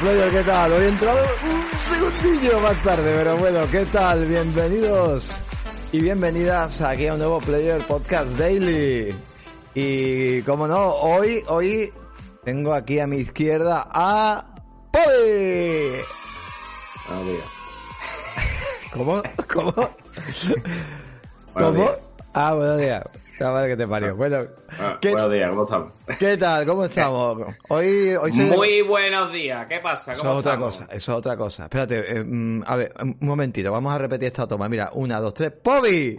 Player, ¿qué tal? Hoy he entrado un segundillo más tarde, pero bueno, ¿qué tal? Bienvenidos y bienvenidas aquí a un nuevo Player Podcast Daily. Y como no, hoy, hoy tengo aquí a mi izquierda a Poli. Buenos días. ¿Cómo? ¿Cómo? Buenos ¿Cómo? días. Ah, buenos días. La madre que te parió. Bueno, Ah, ¿qué, Buenos días, ¿cómo estamos? ¿qué tal? ¿Cómo estamos? Hoy, hoy se... Muy buenos días, ¿qué pasa? Eso ¿Cómo es otra cosa, eso es otra cosa. Espérate, eh, mm, a ver, un momentito, vamos a repetir esta toma. Mira, una, dos, tres, ¡Pobi!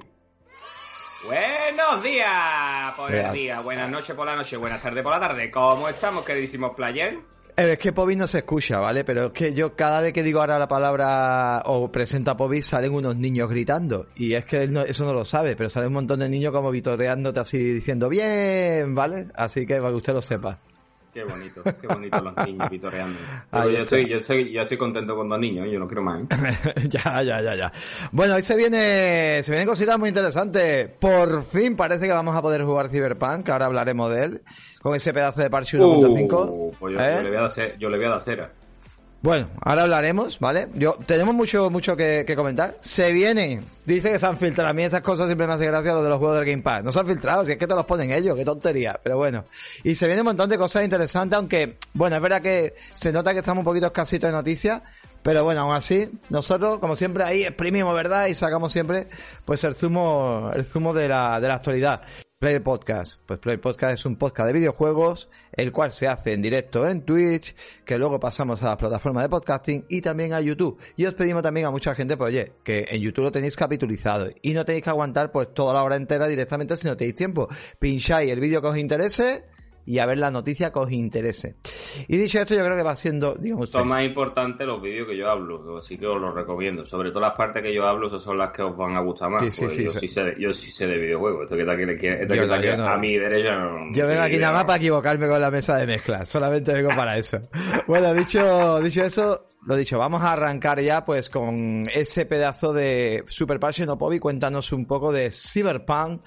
Buenos días por Real. el día, buenas noches por la noche, buenas tardes por la tarde. ¿Cómo estamos, queridísimos player? Eh, es que Pobi no se escucha, ¿vale? Pero es que yo cada vez que digo ahora la palabra o presenta Pobi salen unos niños gritando. Y es que él no- eso no lo sabe, pero salen un montón de niños como vitoreándote así diciendo bien, ¿vale? Así que para que usted lo sepa. Qué bonito, qué bonito los niños vitoreando. Ahí yo, estoy, yo, estoy, yo estoy contento con dos niños, yo no quiero más. ¿eh? ya, ya, ya, ya. Bueno, hoy se viene, se vienen cositas muy interesantes. Por fin parece que vamos a poder jugar Cyberpunk, que ahora hablaremos de él, con ese pedazo de parche 1.5. Uh, pues yo, ¿eh? yo le voy a dar, ce- yo le voy a dar cera. Bueno, ahora hablaremos, ¿vale? Yo tenemos mucho, mucho que, que comentar. Se viene, dice que se han filtrado. A mí estas cosas siempre me hace gracia lo de los juegos del Game Pass. No se han filtrado, si es que te los ponen ellos, qué tontería. Pero bueno. Y se viene un montón de cosas interesantes, aunque, bueno, es verdad que se nota que estamos un poquito escasitos de noticias. Pero bueno, aún así, nosotros, como siempre, ahí exprimimos, ¿verdad? Y sacamos siempre, pues, el zumo, el zumo de la, de la actualidad. Player Podcast. Pues Player Podcast es un podcast de videojuegos, el cual se hace en directo en Twitch, que luego pasamos a las plataformas de podcasting y también a YouTube. Y os pedimos también a mucha gente, pues oye, que en YouTube lo tenéis capitulizado y no tenéis que aguantar pues toda la hora entera directamente si no tenéis tiempo. Pincháis el vídeo que os interese y a ver la noticia que os interese. Y dicho esto, yo creo que va siendo, digamos, Son más importantes los vídeos que yo hablo, así que os los recomiendo. Sobre todo las partes que yo hablo, esas son las que os van a gustar más. Sí, sí, porque sí, yo, sí. sé, de- yo sí sé de videojuegos. Esto que está aquí, esto que está aquí no. a mi derecha. no- Yo vengo aquí nada más para equivocarme con la mesa de mezcla. Solamente vengo para eso. Bueno, dicho, dicho eso, lo dicho, vamos a arrancar ya pues con ese pedazo de Super Passion o Pobi. Cuéntanos un poco de Cyberpunk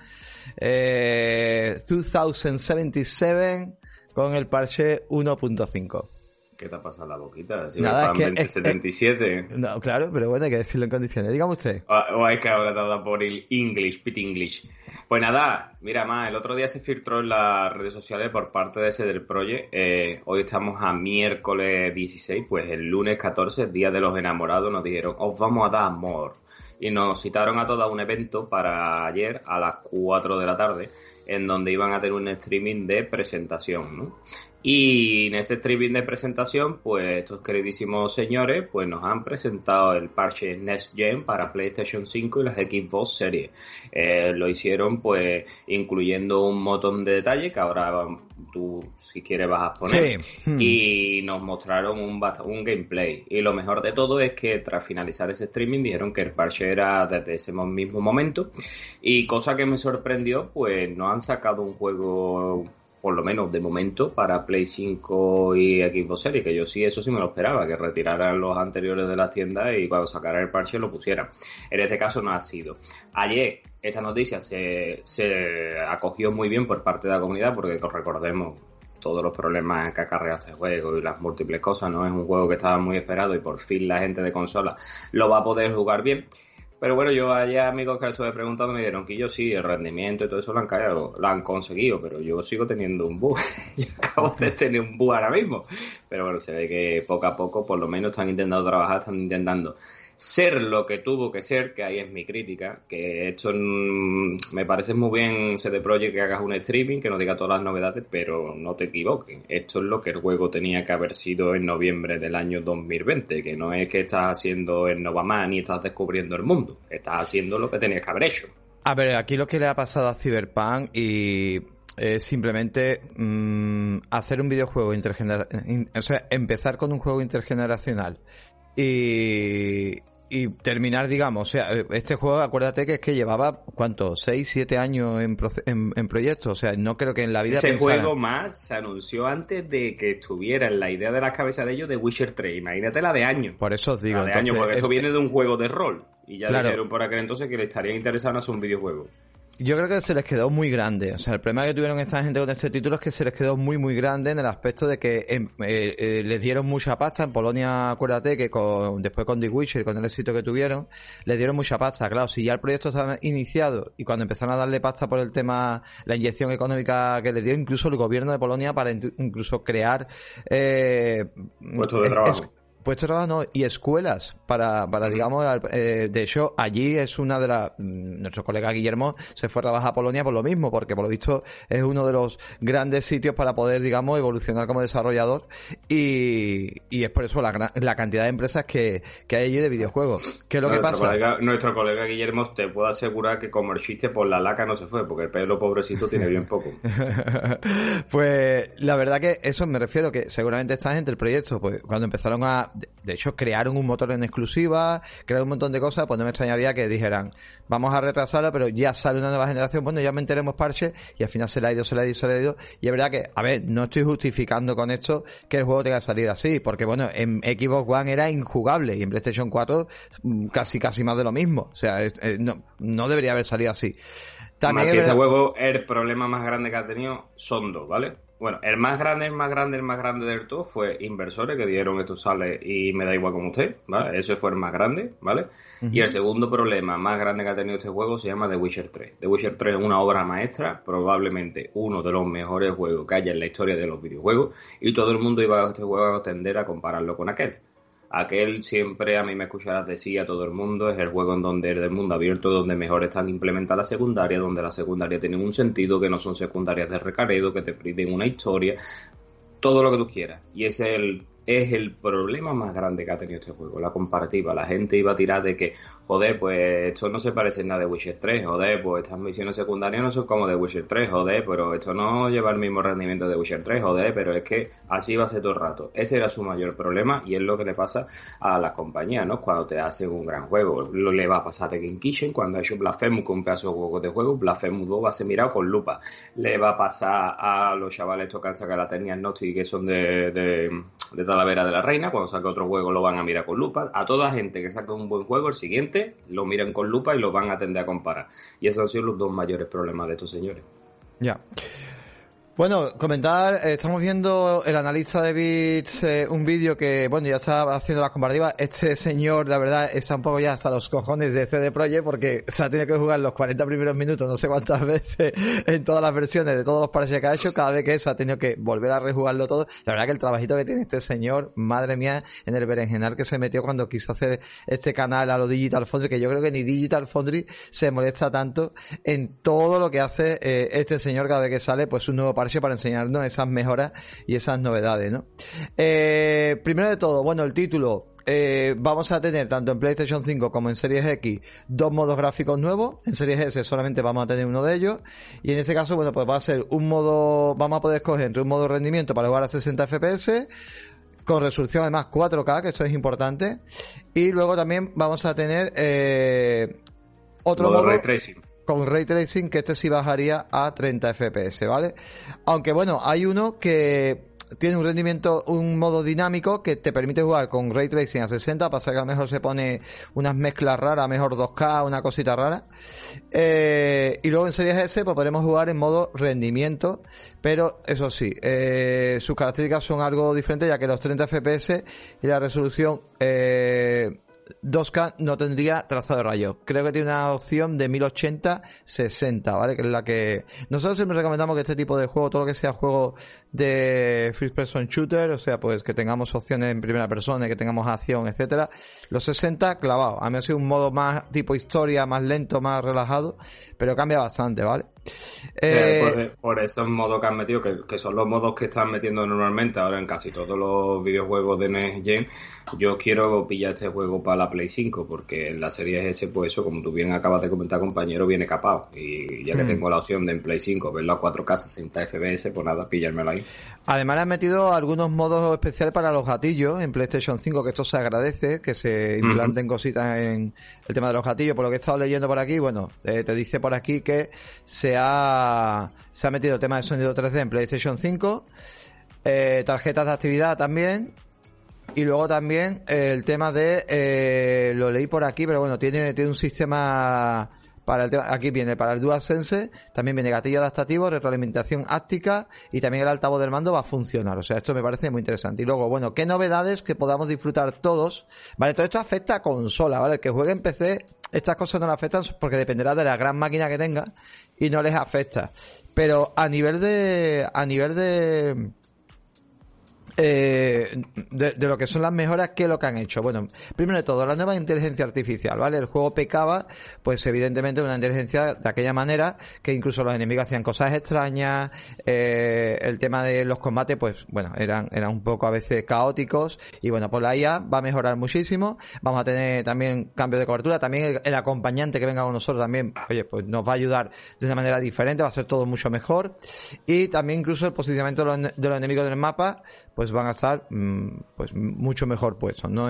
eh, 2077 con el parche 1.5. ¿Qué te ha pasado la boquita? Si Nada, es que- es- 2077. No, claro, pero bueno, hay que decirlo en condiciones. Dígame usted. O, o es que ahora dado por el English, pit English. Pues nada, mira más, el otro día se filtró en las redes sociales por parte de ese del Project. eh, hoy estamos a miércoles 16, pues el lunes 14, Día de los Enamorados, nos dijeron, os vamos a dar amor. Y nos citaron a todos a un evento para ayer a las 4 de la tarde, en donde iban a tener un streaming de presentación, ¿no? Y en ese streaming de presentación, pues estos queridísimos señores, pues nos han presentado el parche Next Gen para PlayStation 5 y las Xbox Series. Eh, lo hicieron, pues, incluyendo un montón de detalles que ahora tú, si quieres, vas a poner. Sí. Hmm. Y nos mostraron un, un gameplay. Y lo mejor de todo es que tras finalizar ese streaming dijeron que el parche era desde ese mo- mismo momento. Y cosa que me sorprendió, pues no han sacado un juego por lo menos de momento, para Play 5 y Xbox Series, que yo sí, eso sí me lo esperaba, que retiraran los anteriores de las tiendas y cuando sacaran el parche lo pusieran. En este caso no ha sido. Ayer esta noticia se, se acogió muy bien por parte de la comunidad, porque recordemos todos los problemas que cargado este juego y las múltiples cosas, ¿no? Es un juego que estaba muy esperado y por fin la gente de consola lo va a poder jugar bien. Pero bueno, yo allá amigos que estuve preguntando me dijeron que yo sí, el rendimiento y todo eso lo han caído, lo han conseguido, pero yo sigo teniendo un bug. yo acabo de tener un bug ahora mismo. Pero bueno, se ve que poco a poco por lo menos están intentando trabajar, están intentando ser lo que tuvo que ser, que ahí es mi crítica, que esto mm, me parece muy bien CD Projekt que hagas un streaming, que nos diga todas las novedades, pero no te equivoques, esto es lo que el juego tenía que haber sido en noviembre del año 2020, que no es que estás haciendo el Novaman y estás descubriendo el mundo, estás haciendo lo que tenías que haber hecho. A ver, aquí lo que le ha pasado a Cyberpunk y es simplemente mm, hacer un videojuego intergeneracional, o sea, empezar con un juego intergeneracional y, y terminar, digamos, o sea, este juego, acuérdate que es que llevaba, ¿cuánto? ¿6, 7 años en, en, en proyecto? O sea, no creo que en la vida Ese pensara- juego más se anunció antes de que estuviera en la idea de la cabeza de ellos de Witcher 3, imagínate la de años. Por eso os digo, La de entonces, años, porque es- eso viene de un juego de rol. Y ya Claro. dijeron por aquel entonces que le estaría interesado en hacer un videojuego. Yo creo que se les quedó muy grande. O sea, el problema que tuvieron esta gente con este título es que se les quedó muy, muy grande en el aspecto de que em, eh, eh, les dieron mucha pasta. En Polonia, acuérdate que con, después con The Witcher, con el éxito que tuvieron, les dieron mucha pasta. Claro, si ya el proyecto estaba iniciado y cuando empezaron a darle pasta por el tema, la inyección económica que les dio incluso el gobierno de Polonia para incluso crear eh, de trabajo puestos de trabajo y escuelas para, para digamos, eh, de hecho, allí es una de las, mm, nuestro colega Guillermo se fue a trabajar a Polonia por lo mismo, porque por lo visto es uno de los grandes sitios para poder, digamos, evolucionar como desarrollador y, y es por eso la, la cantidad de empresas que, que hay allí de videojuegos. ¿Qué es lo que pasa? nuestro colega Guillermo te puedo asegurar que como el chiste por la laca no se fue, porque el pelo pobrecito tiene bien poco. pues la verdad que eso me refiero que seguramente esta gente, el proyecto, pues cuando empezaron a de hecho, crearon un motor en exclusiva, crearon un montón de cosas, pues no me extrañaría que dijeran, vamos a retrasarla, pero ya sale una nueva generación, bueno, ya enteremos parche, y al final se le ha ido, se le ha ido, se le ha ido. Y es verdad que, a ver, no estoy justificando con esto que el juego tenga que salir así, porque bueno, en Xbox One era injugable, y en PlayStation 4 mm, casi, casi más de lo mismo. O sea, no, no debería haber salido así. También si este juego, el problema más grande que ha tenido son dos, ¿vale? Bueno, el más grande, el más grande, el más grande del todo fue inversores que dieron esto sale y me da igual como usted, ¿vale? Ese fue el más grande, ¿vale? Y el segundo problema más grande que ha tenido este juego se llama The Witcher 3. The Witcher 3 es una obra maestra, probablemente uno de los mejores juegos que haya en la historia de los videojuegos y todo el mundo iba a este juego a tender a compararlo con aquel. Aquel siempre, a mí me escucharás decir a todo el mundo, es el juego en donde es del mundo abierto, donde mejor están implementadas las secundarias, donde las secundarias tienen un sentido, que no son secundarias de recaredo, que te piden una historia, todo lo que tú quieras. Y ese es el es el problema más grande que ha tenido este juego, la comparativa. La gente iba a tirar de que, joder, pues esto no se parece nada de Witcher 3, joder, pues estas misiones secundarias no son como de Witcher 3, joder, pero esto no lleva el mismo rendimiento de Witcher 3, joder, pero es que así va a ser todo el rato. Ese era su mayor problema y es lo que le pasa a las compañías, ¿no? Cuando te hacen un gran juego. Le va a pasar a Game Kitchen cuando ha hecho Blasphemous con un pedazo de juego de juego, Blasphemous 2 va a ser mirado con lupa. Le va a pasar a los chavales estos que han sacado la técnica y que son de, de, de Talavera de la Reina, cuando saque otro juego lo van a mirar con lupa. A toda gente que saque un buen juego, el siguiente lo miran con lupa y lo van a tender a comparar. Y esos han sido los dos mayores problemas de estos señores. Ya. Bueno, comentar, eh, estamos viendo el analista de bits, eh, un vídeo que, bueno, ya está haciendo las comparativas. Este señor, la verdad, está un poco ya hasta los cojones de CD Projekt porque se ha tenido que jugar los 40 primeros minutos, no sé cuántas veces, en todas las versiones de todos los parches que ha hecho. Cada vez que se ha tenido que volver a rejugarlo todo. La verdad que el trabajito que tiene este señor, madre mía, en el berenjenal que se metió cuando quiso hacer este canal a lo Digital Foundry, que yo creo que ni Digital Foundry se molesta tanto en todo lo que hace eh, este señor cada vez que sale, pues un nuevo parche para enseñarnos esas mejoras y esas novedades, ¿no? Eh, primero de todo, bueno, el título, eh, vamos a tener tanto en PlayStation 5 como en Series X dos modos gráficos nuevos. En Series S solamente vamos a tener uno de ellos. Y en este caso, bueno, pues va a ser un modo, vamos a poder escoger entre un modo rendimiento para jugar a 60 FPS, con resolución además 4K, que esto es importante. Y luego también vamos a tener eh, otro modo, modo tracing con ray tracing que este sí bajaría a 30 fps, ¿vale? Aunque bueno, hay uno que tiene un rendimiento, un modo dinámico que te permite jugar con ray tracing a 60, pasa que a lo mejor se pone unas mezclas raras, mejor 2K, una cosita rara. Eh, y luego en Series S pues podremos jugar en modo rendimiento, pero eso sí, eh, sus características son algo diferentes ya que los 30 FPS y la resolución eh, 2K no tendría trazado de rayo. Creo que tiene una opción de 1080-60, ¿vale? Que es la que... Nosotros siempre recomendamos que este tipo de juego, todo lo que sea juego de first person shooter, o sea, pues que tengamos opciones en primera persona, que tengamos acción, etcétera, los 60 clavados. A mí ha sido un modo más tipo historia, más lento, más relajado, pero cambia bastante, ¿vale? Eh, por, esos modos que han metido, que, son los modos que están metiendo normalmente ahora en casi todos los videojuegos de Next Gen, yo quiero pillar este juego para la Play 5, porque en la serie S, pues eso, como tú bien acabas de comentar, compañero, viene capado. Y ya que mm. tengo la opción de en Play 5 verlo a 4K 60 FPS, pues nada, pillármelo ahí. Además, le han metido algunos modos especiales para los gatillos en PlayStation 5, que esto se agradece, que se implanten cositas en el tema de los gatillos. Por lo que he estado leyendo por aquí, bueno, eh, te dice por aquí que se ha, se ha metido el tema de sonido 3D en PlayStation 5, eh, tarjetas de actividad también, y luego también el tema de, eh, lo leí por aquí, pero bueno, tiene, tiene un sistema para el tema, aquí viene para el DualSense, también viene gatillo adaptativo, retroalimentación áptica y también el altavoz del mando va a funcionar. O sea, esto me parece muy interesante. Y luego, bueno, ¿qué novedades que podamos disfrutar todos? Vale, todo esto afecta a consola, ¿vale? El que juegue en PC, estas cosas no le afectan porque dependerá de la gran máquina que tenga y no les afecta. Pero a nivel de, a nivel de, eh, de, lo que son las mejoras, ¿qué es lo que han hecho? Bueno, primero de todo, la nueva inteligencia artificial, ¿vale? El juego pecaba, pues evidentemente una inteligencia de aquella manera que incluso los enemigos hacían cosas extrañas, eh, el tema de los combates, pues bueno, eran, eran un poco a veces caóticos y bueno, pues la IA va a mejorar muchísimo, vamos a tener también cambio de cobertura, también el, acompañante que venga con nosotros también, oye, pues nos va a ayudar de una manera diferente, va a ser todo mucho mejor y también incluso el posicionamiento de los, de los enemigos del mapa, pues van a estar mm, pues mucho mejor puestos, ¿no?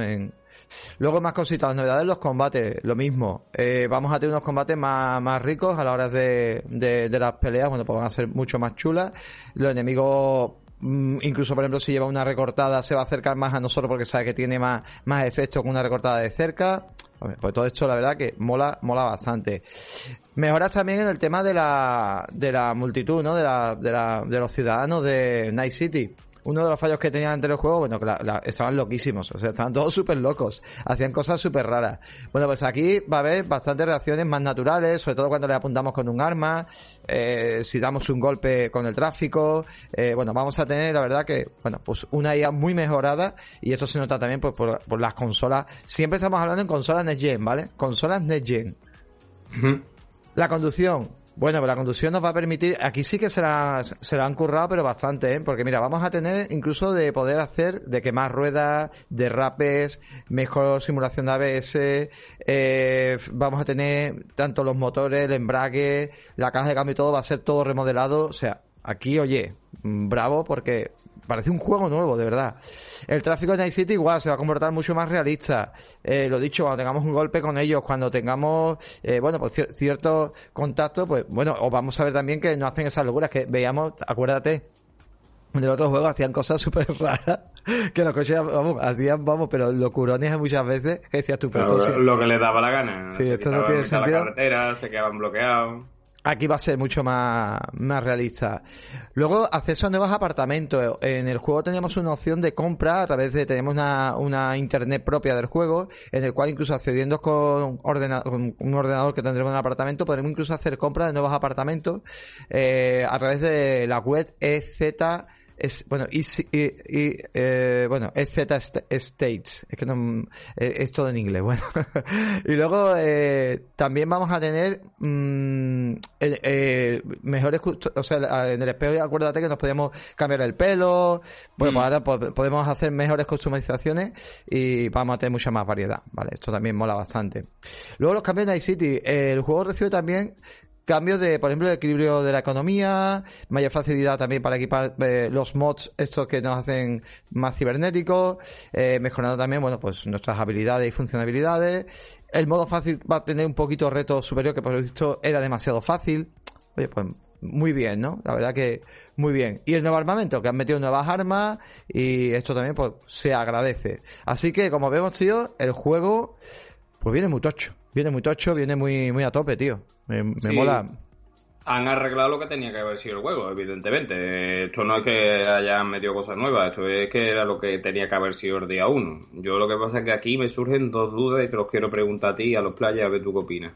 Luego más cositas, las novedades los combates, lo mismo. Eh, vamos a tener unos combates más, más ricos a la hora de, de, las peleas, bueno, pues van a ser mucho más chulas. Los enemigos mm, incluso por ejemplo si lleva una recortada se va a acercar más a nosotros porque sabe que tiene más, más efecto con una recortada de cerca. Pues todo esto la verdad que mola, mola bastante. Mejoras también en el tema de la, de la multitud, ¿no? De la, de la, de los ciudadanos de Night City uno de los fallos que tenían entre el juego, bueno, que estaban loquísimos, o sea, estaban todos súper locos, hacían cosas súper raras. Bueno, pues aquí va a haber bastantes reacciones más naturales, sobre todo cuando le apuntamos con un arma, eh, si damos un golpe con el tráfico, eh, bueno, vamos a tener, la verdad que, bueno, pues una IA muy mejorada, y esto se nota también pues, por, las consolas, siempre estamos hablando en consolas Next Gen, ¿vale? Consolas Next Gen. La conducción, bueno, pues la conducción nos va a permitir, aquí sí que se la, se la han currado, pero bastante, ¿eh? porque mira, vamos a tener incluso de poder hacer de quemar ruedas, derrapes, mejor simulación de ABS, eh, vamos a tener tanto los motores, el embrague, la caja de cambio y todo, va a ser todo remodelado, o sea, aquí, oye, bravo porque parece un juego nuevo, de verdad. El tráfico de Night City igual se va a comportar mucho más realista. Eh, lo dicho, cuando tengamos un golpe con ellos, cuando tengamos, eh, bueno, pues cierto contacto, pues bueno, o vamos a ver también que no hacen esas locuras que veíamos, acuérdate, en el otro juego hacían cosas súper raras que los coches vamos, hacían, vamos, pero locurones muchas veces que decías tú, pero lo que les daba la gana. Sí, esto no tiene sentido. La carretera, se quedaban bloqueados. Aquí va a ser mucho más, más realista. Luego, acceso a nuevos apartamentos. En el juego tenemos una opción de compra a través de, tenemos una, una internet propia del juego, en el cual incluso accediendo con, con un ordenador que tendremos en el apartamento, podremos incluso hacer compra de nuevos apartamentos, eh, a través de la web EZ es bueno y, y, eh, bueno es Z States. Es que no eh, es todo en inglés bueno. Y luego eh, también vamos a tener mmm, eh, mejores o sea en el espejo acuérdate que nos podíamos cambiar el pelo. Bueno pues mm. ahora podemos hacer mejores customizaciones y vamos a tener mucha más variedad vale esto también mola bastante. Luego los cambios de Night City. El juego recibe también cambios de, por ejemplo, el equilibrio de la economía, mayor facilidad también para equipar eh, los mods estos que nos hacen más cibernéticos, eh, mejorando también, bueno, pues nuestras habilidades y funcionalidades. El modo fácil va a tener un poquito reto superior que por lo visto era demasiado fácil. Oye, pues muy bien, ¿no? La verdad que muy bien. Y el nuevo armamento, que han metido nuevas armas y esto también pues se agradece. Así que como vemos, tío, el juego pues viene muy tocho. Viene muy tocho, viene muy, muy a tope, tío. Me, mola. Han arreglado lo que tenía que haber sido el juego, evidentemente. Esto no es que hayan metido cosas nuevas, esto es que era lo que tenía que haber sido el día uno. Yo lo que pasa es que aquí me surgen dos dudas y te los quiero preguntar a ti a los playas a ver tú qué opinas.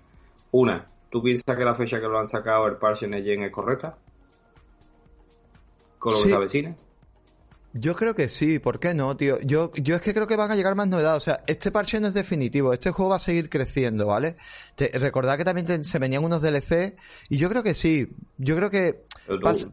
Una, ¿tú piensas que la fecha que lo han sacado el Parche Gen es correcta? ¿Con lo que se avecina? Yo creo que sí, ¿por qué no, tío? Yo, yo es que creo que van a llegar más novedades. O sea, este parche no es definitivo, este juego va a seguir creciendo, ¿vale? Te, recordad que también se venían unos DLC y yo creo que sí. Yo creo que.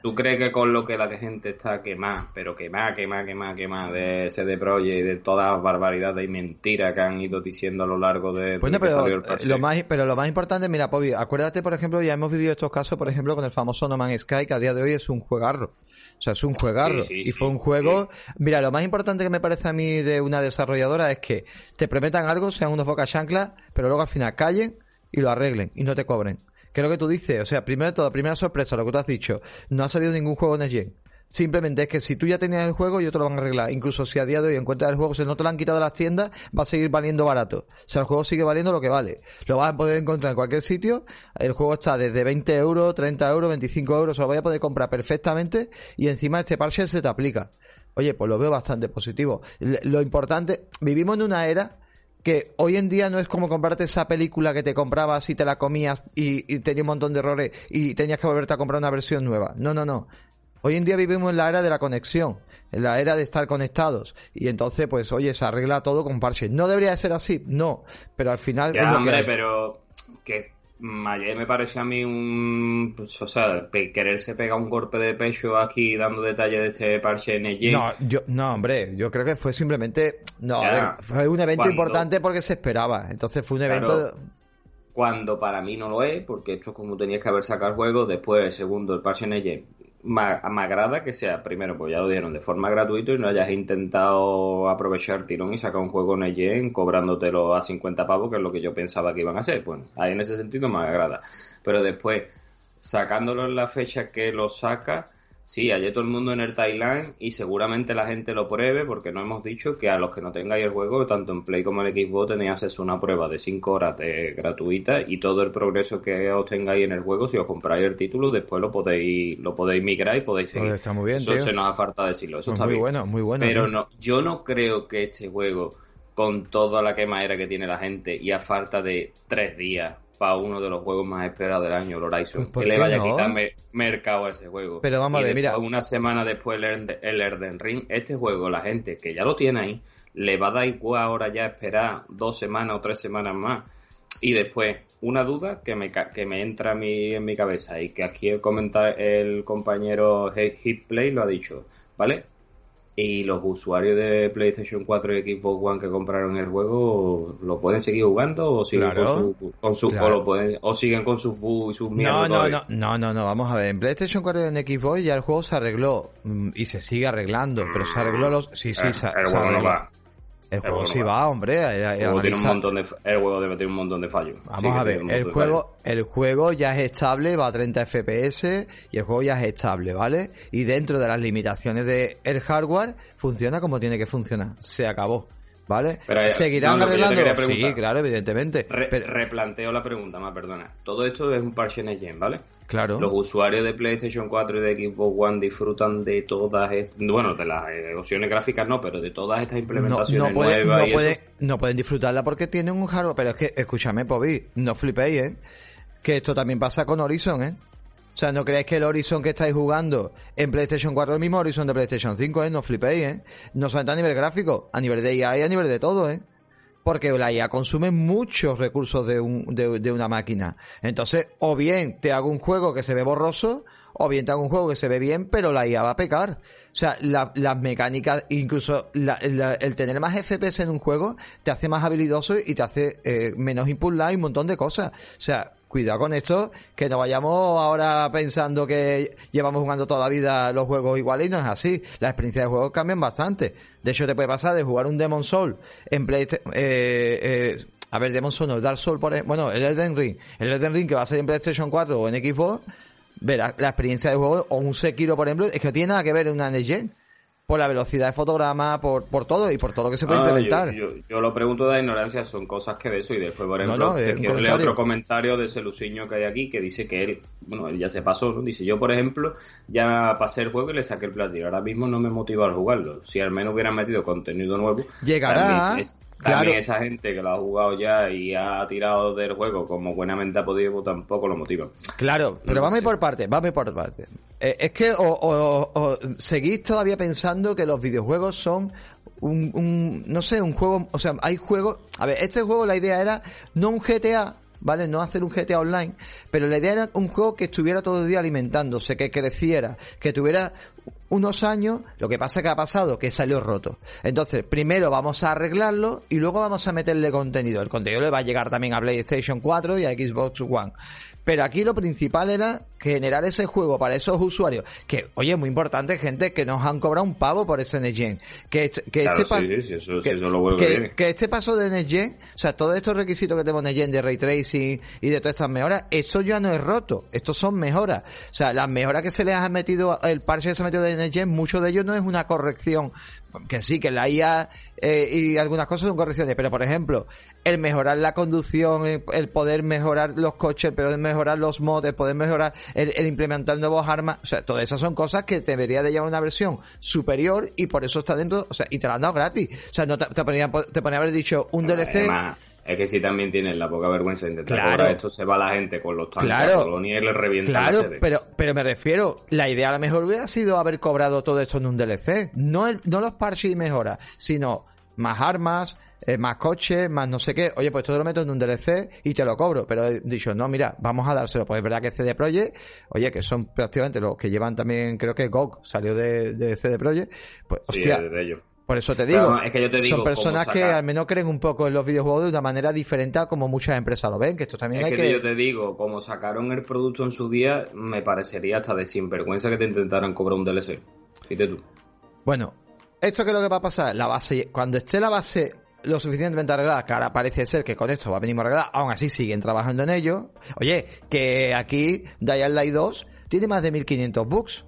¿Tú, crees que con lo que la gente está quemada, pero quemada, quemada, quemada, quemada de CD Projekt y de todas las barbaridades y mentiras que han ido diciendo a lo largo de. Bueno, pero, el lo más, pero lo más importante, mira, Pobi, acuérdate, por ejemplo, ya hemos vivido estos casos, por ejemplo, con el famoso No Man's Sky, que a día de hoy es un juegarro. O sea, es un juegarro. y fue un juego. Mira, lo más importante que me parece a mí de una desarrolladora es que te prometan algo, sean unos boca chancla, pero luego al final callen y lo arreglen y no te cobren. ¿Qué es lo que tú dices? O sea, primero de todo, primera sorpresa, lo que tú has dicho. No ha salido ningún juego en Gen. Simplemente es que si tú ya tenías el juego, ellos te lo van a arreglar. Incluso si a día de hoy encuentras el juego, si no te lo han quitado de las tiendas, va a seguir valiendo barato. O sea, el juego sigue valiendo lo que vale. Lo vas a poder encontrar en cualquier sitio. El juego está desde 20 euros, 30 euros, 25 euros. Se lo voy a poder comprar perfectamente. Y encima este parche se te aplica. Oye, pues lo veo bastante positivo. Lo importante, vivimos en una era que hoy en día no es como comprarte esa película que te comprabas y te la comías y, y tenía un montón de errores y tenías que volverte a comprar una versión nueva. No, no, no. Hoy en día vivimos en la era de la conexión, en la era de estar conectados. Y entonces, pues, oye, se arregla todo con parches. No debería de ser así, no. Pero al final. Ya, hombre, pero que ayer me parece a mí un. Pues, o sea, quererse pegar un golpe de pecho aquí dando detalles de este parche en No, yo, no, hombre, yo creo que fue simplemente. No, a ver, fue un evento importante porque se esperaba. Entonces fue un evento. cuando para mí no lo es, porque esto es como tenías que haber sacado el juego, después, segundo, el parche en me, agrada que sea, primero, pues ya lo dieron de forma gratuita y no hayas intentado aprovechar tirón y sacar un juego en EGEN cobrándotelo a 50 pavos, que es lo que yo pensaba que iban a hacer. Bueno, ahí en ese sentido me agrada. Pero después, sacándolo en la fecha que lo saca, Sí, ayer todo el mundo en el Thailand y seguramente la gente lo pruebe porque no hemos dicho que a los que no tengáis el juego, tanto en Play como en Xbox, tenéis acceso a una prueba de 5 horas de gratuita y todo el progreso que os tengáis en el juego, si os compráis el título, después lo podéis lo podéis migrar y podéis seguir. está muy bien, Eso se nos ha falta decirlo. Eso pues está muy bueno, muy bueno. Pero no, yo no creo que este juego, con toda la quemadera que tiene la gente y a falta de tres días para uno de los juegos más esperados del año, el Horizon. Pues, que le vaya a quitar mercado a ese juego. Pero vamos a ver, mira. Una semana después el, Elden Ring, este juego, la gente que ya lo tiene ahí, le va a dar igual ahora ya esperar dos semanas o tres semanas más. Y después, una duda que me, que me entra a mí en mi cabeza y que aquí el, comentar, el compañero Hitplay lo ha dicho, ¿vale? Y los usuarios de PlayStation 4 y Xbox One que compraron el juego lo pueden seguir jugando o siguen con su, o, lo pueden, o siguen con sus y sus mierdas no, no, no, no, no, vamos a ver, en PlayStation 4 y en Xbox ya el juego se arregló mm, y se sigue arreglando, pero se arregló los sí, sí, eh, se, el juego no va. El, juego sí va, hombre. El, juego tiene un montón de, el juego debe tener un montón de fallos. Vamos a ver, el juego, el juego ya es estable, va a 30 FPS y el juego ya es estable, ¿vale? Y dentro de las limitaciones del hardware, funciona como tiene que funcionar. Se acabó. ¿Vale? Pero, ¿Seguirán arreglando? Sí, claro, evidentemente. Replanteo la pregunta, más perdona. Todo esto es un parche en ¿vale? Claro. Los usuarios de PlayStation 4 y de Xbox One disfrutan de todas, bueno, de las eh, opciones gráficas no, pero de todas estas implementaciones no, nuevas. No, no pueden disfrutarla porque tienen un hardware, pero es que, escúchame, Pobi, no flipéis, ¿eh? Que esto también pasa con Horizon, ¿eh? O sea, no creáis que el Horizon que estáis jugando en PlayStation 4 es el mismo Horizon de PlayStation 5, ¿eh? No flipéis, ¿eh? No solamente a nivel gráfico, a nivel de IA y a nivel de todo, ¿eh? Porque la IA consume muchos recursos de, un, de, una máquina. Entonces, o bien te hago un juego que se ve borroso, o bien te hago un juego que se ve bien, pero la IA va a pecar. O sea, las mecánicas, incluso el tener más FPS en un juego, te hace más habilidoso y te hace eh, menos input y un montón de cosas. O sea, cuidado con esto, que no vayamos ahora pensando que llevamos jugando toda la vida los juegos iguales y no es así. Las experiencias de juego cambian bastante. De hecho, te puede pasar de jugar un Demon Soul en PlayStation... Eh, eh, a ver, Demon Soul no, Dark Soul, por bueno, el Elden Ring. El Elden Ring que va a ser en PlayStation 4 o en Xbox, verás, la experiencia de juego, o un Sekiro, por ejemplo, es que no tiene nada que ver en una Next por la velocidad de fotograma, por, por todo y por todo lo que se puede implementar. Yo, lo pregunto de ignorancia, son cosas que de eso y después, por ejemplo, quiero leer otro comentario de ese Luciño que hay aquí que dice que él, bueno, él ya se pasó, ¿no? Dice, yo por ejemplo, ya pasé el juego y le saqué el platino, ahora mismo no me motiva a jugarlo. Si al menos hubieran metido contenido nuevo, llegará. También esa gente que lo ha jugado ya y ha tirado del juego como buenamente ha podido, pues tampoco lo motiva. Claro, pero vamos por parte, vamos por parte. Eh, es que o, seguís todavía pensando que los videojuegos son un, un, no sé, un juego, o sea, hay juegos, a ver, este juego la idea era no un GTA, ¿vale? No hacer un GTA online, pero la idea era un juego que estuviera todo el día alimentándose, que creciera, que tuviera unos años, lo que pasa que ha pasado, que salió roto. Entonces, primero vamos a arreglarlo y luego vamos a meterle contenido. El contenido le va a llegar también a PlayStation 4 y a Xbox One. Pero aquí lo principal era generar ese juego para esos usuarios. Que, oye, muy importante, gente, que nos han cobrado un pavo por ese NetGen. Que, este, que, este, que, este paso de NetGen, o sea, todos estos requisitos que tenemos NetGen de Ray Tracing y de todas estas mejoras, eso ya no es roto. Estos son mejoras. O sea, las mejoras que se les ha metido, el parche que se ha metido de NetGen, muchos de ellos no es una corrección, que sí, que la IA eh, y algunas cosas son correcciones, pero por ejemplo, el mejorar la conducción, el, poder mejorar los coches, el poder mejorar los mods, el poder mejorar, el, implementar nuevos armas, o sea, todas esas son cosas que debería de llevar una versión superior y por eso está dentro, o sea, y te la han dado gratis. O sea, no te, te ponía, te ponía haber dicho un DLC. Es que si también tienen la poca vergüenza de intentar claro. esto, se va la gente con los tanques claro. y le revienta Claro, pero, pero me refiero, la idea a lo mejor hubiera sido haber cobrado todo esto en un DLC. No, no los parches y mejoras, sino más armas, eh, más coches, más no sé qué. Oye, pues todo lo meto en un DLC y te lo cobro. Pero he dicho, no, mira, vamos a dárselo. Pues es verdad que CD Projekt, oye, que son prácticamente los que llevan también, creo que GOG salió de, de CD Projekt. Pues, hostia. de ellos por eso te digo, es que yo te digo son personas que al menos creen un poco en los videojuegos de una manera diferente a como muchas empresas lo ven, que esto también es hay que, yo te digo, como sacaron el producto en su día, me parecería hasta de sinvergüenza que te intentaran cobrar un DLC. Fíjate tú. Bueno, esto que es lo que va a pasar, la base, cuando esté la base lo suficientemente arreglada, que ahora parece ser que con esto va a venir arreglada, aún así siguen trabajando en ello. Oye, que aquí Dying Light 2 tiene más de 1500 bugs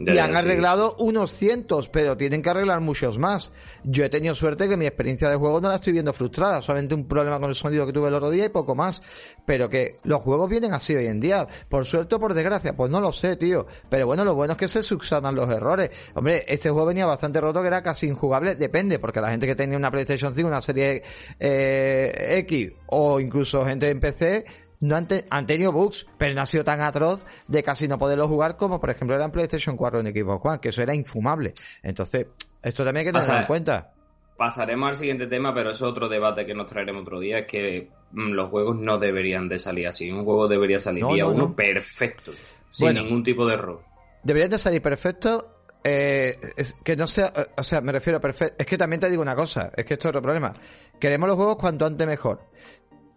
y han arreglado unos cientos, pero tienen que arreglar muchos más. Yo he tenido suerte que mi experiencia de juego no la estoy viendo frustrada, solamente un problema con el sonido que tuve el otro día y poco más. Pero que los juegos vienen así hoy en día. Por suerte o por desgracia, pues no lo sé, tío. Pero bueno, lo bueno es que se subsanan los errores. Hombre, este juego venía bastante roto, que era casi injugable. Depende, porque la gente que tenía una PlayStation 5, una serie eh, X o incluso gente en PC, no han, tenido bugs, pero no ha sido tan atroz de casi no poderlo jugar como por ejemplo era en PlayStation 4 en Xbox One, que eso era infumable. Entonces, esto también hay que tenerlo en cuenta. Pasaremos al siguiente tema, pero es otro debate que nos traeremos otro día, es que mm, los juegos no deberían de salir así. Un juego debería salir día uno perfecto, sin ningún tipo de error. Deberían de salir perfecto eh, que no sea, o sea, me refiero a perfecto. Es que también te digo una cosa, es que esto es otro problema. Queremos los juegos cuanto antes mejor.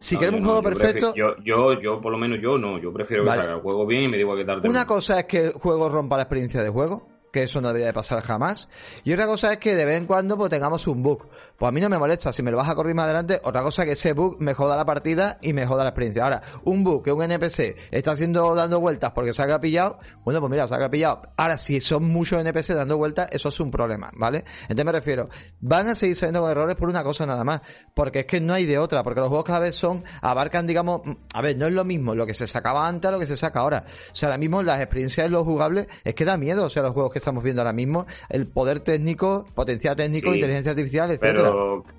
Si queremos un juego perfecto. Yo, yo, yo, por lo menos yo no. Yo prefiero que salga el juego bien y me digo que tarde. Una cosa es que el juego rompa la experiencia de juego que eso no debería de pasar jamás. Y otra cosa es que de vez en cuando pues tengamos un bug. Pues a mí no me molesta, si me lo vas a correr más adelante, otra cosa que ese bug me joda la partida y me joda la experiencia. Ahora, un bug que un NPC está haciendo dando vueltas porque se ha pillado, bueno, pues mira, se ha pillado. Ahora, si son muchos NPC dando vueltas, eso es un problema, ¿vale? Entonces me refiero, van a seguir saliendo errores por una cosa nada más, porque es que no hay de otra, porque los juegos cada vez son, abarcan, digamos, a ver, no es lo mismo lo que se sacaba antes a lo que se saca ahora. O sea, ahora mismo las experiencias de los jugables es que da miedo, o sea, los juegos que estamos viendo ahora mismo, el poder técnico, potencial técnico, inteligencia artificial, etcétera.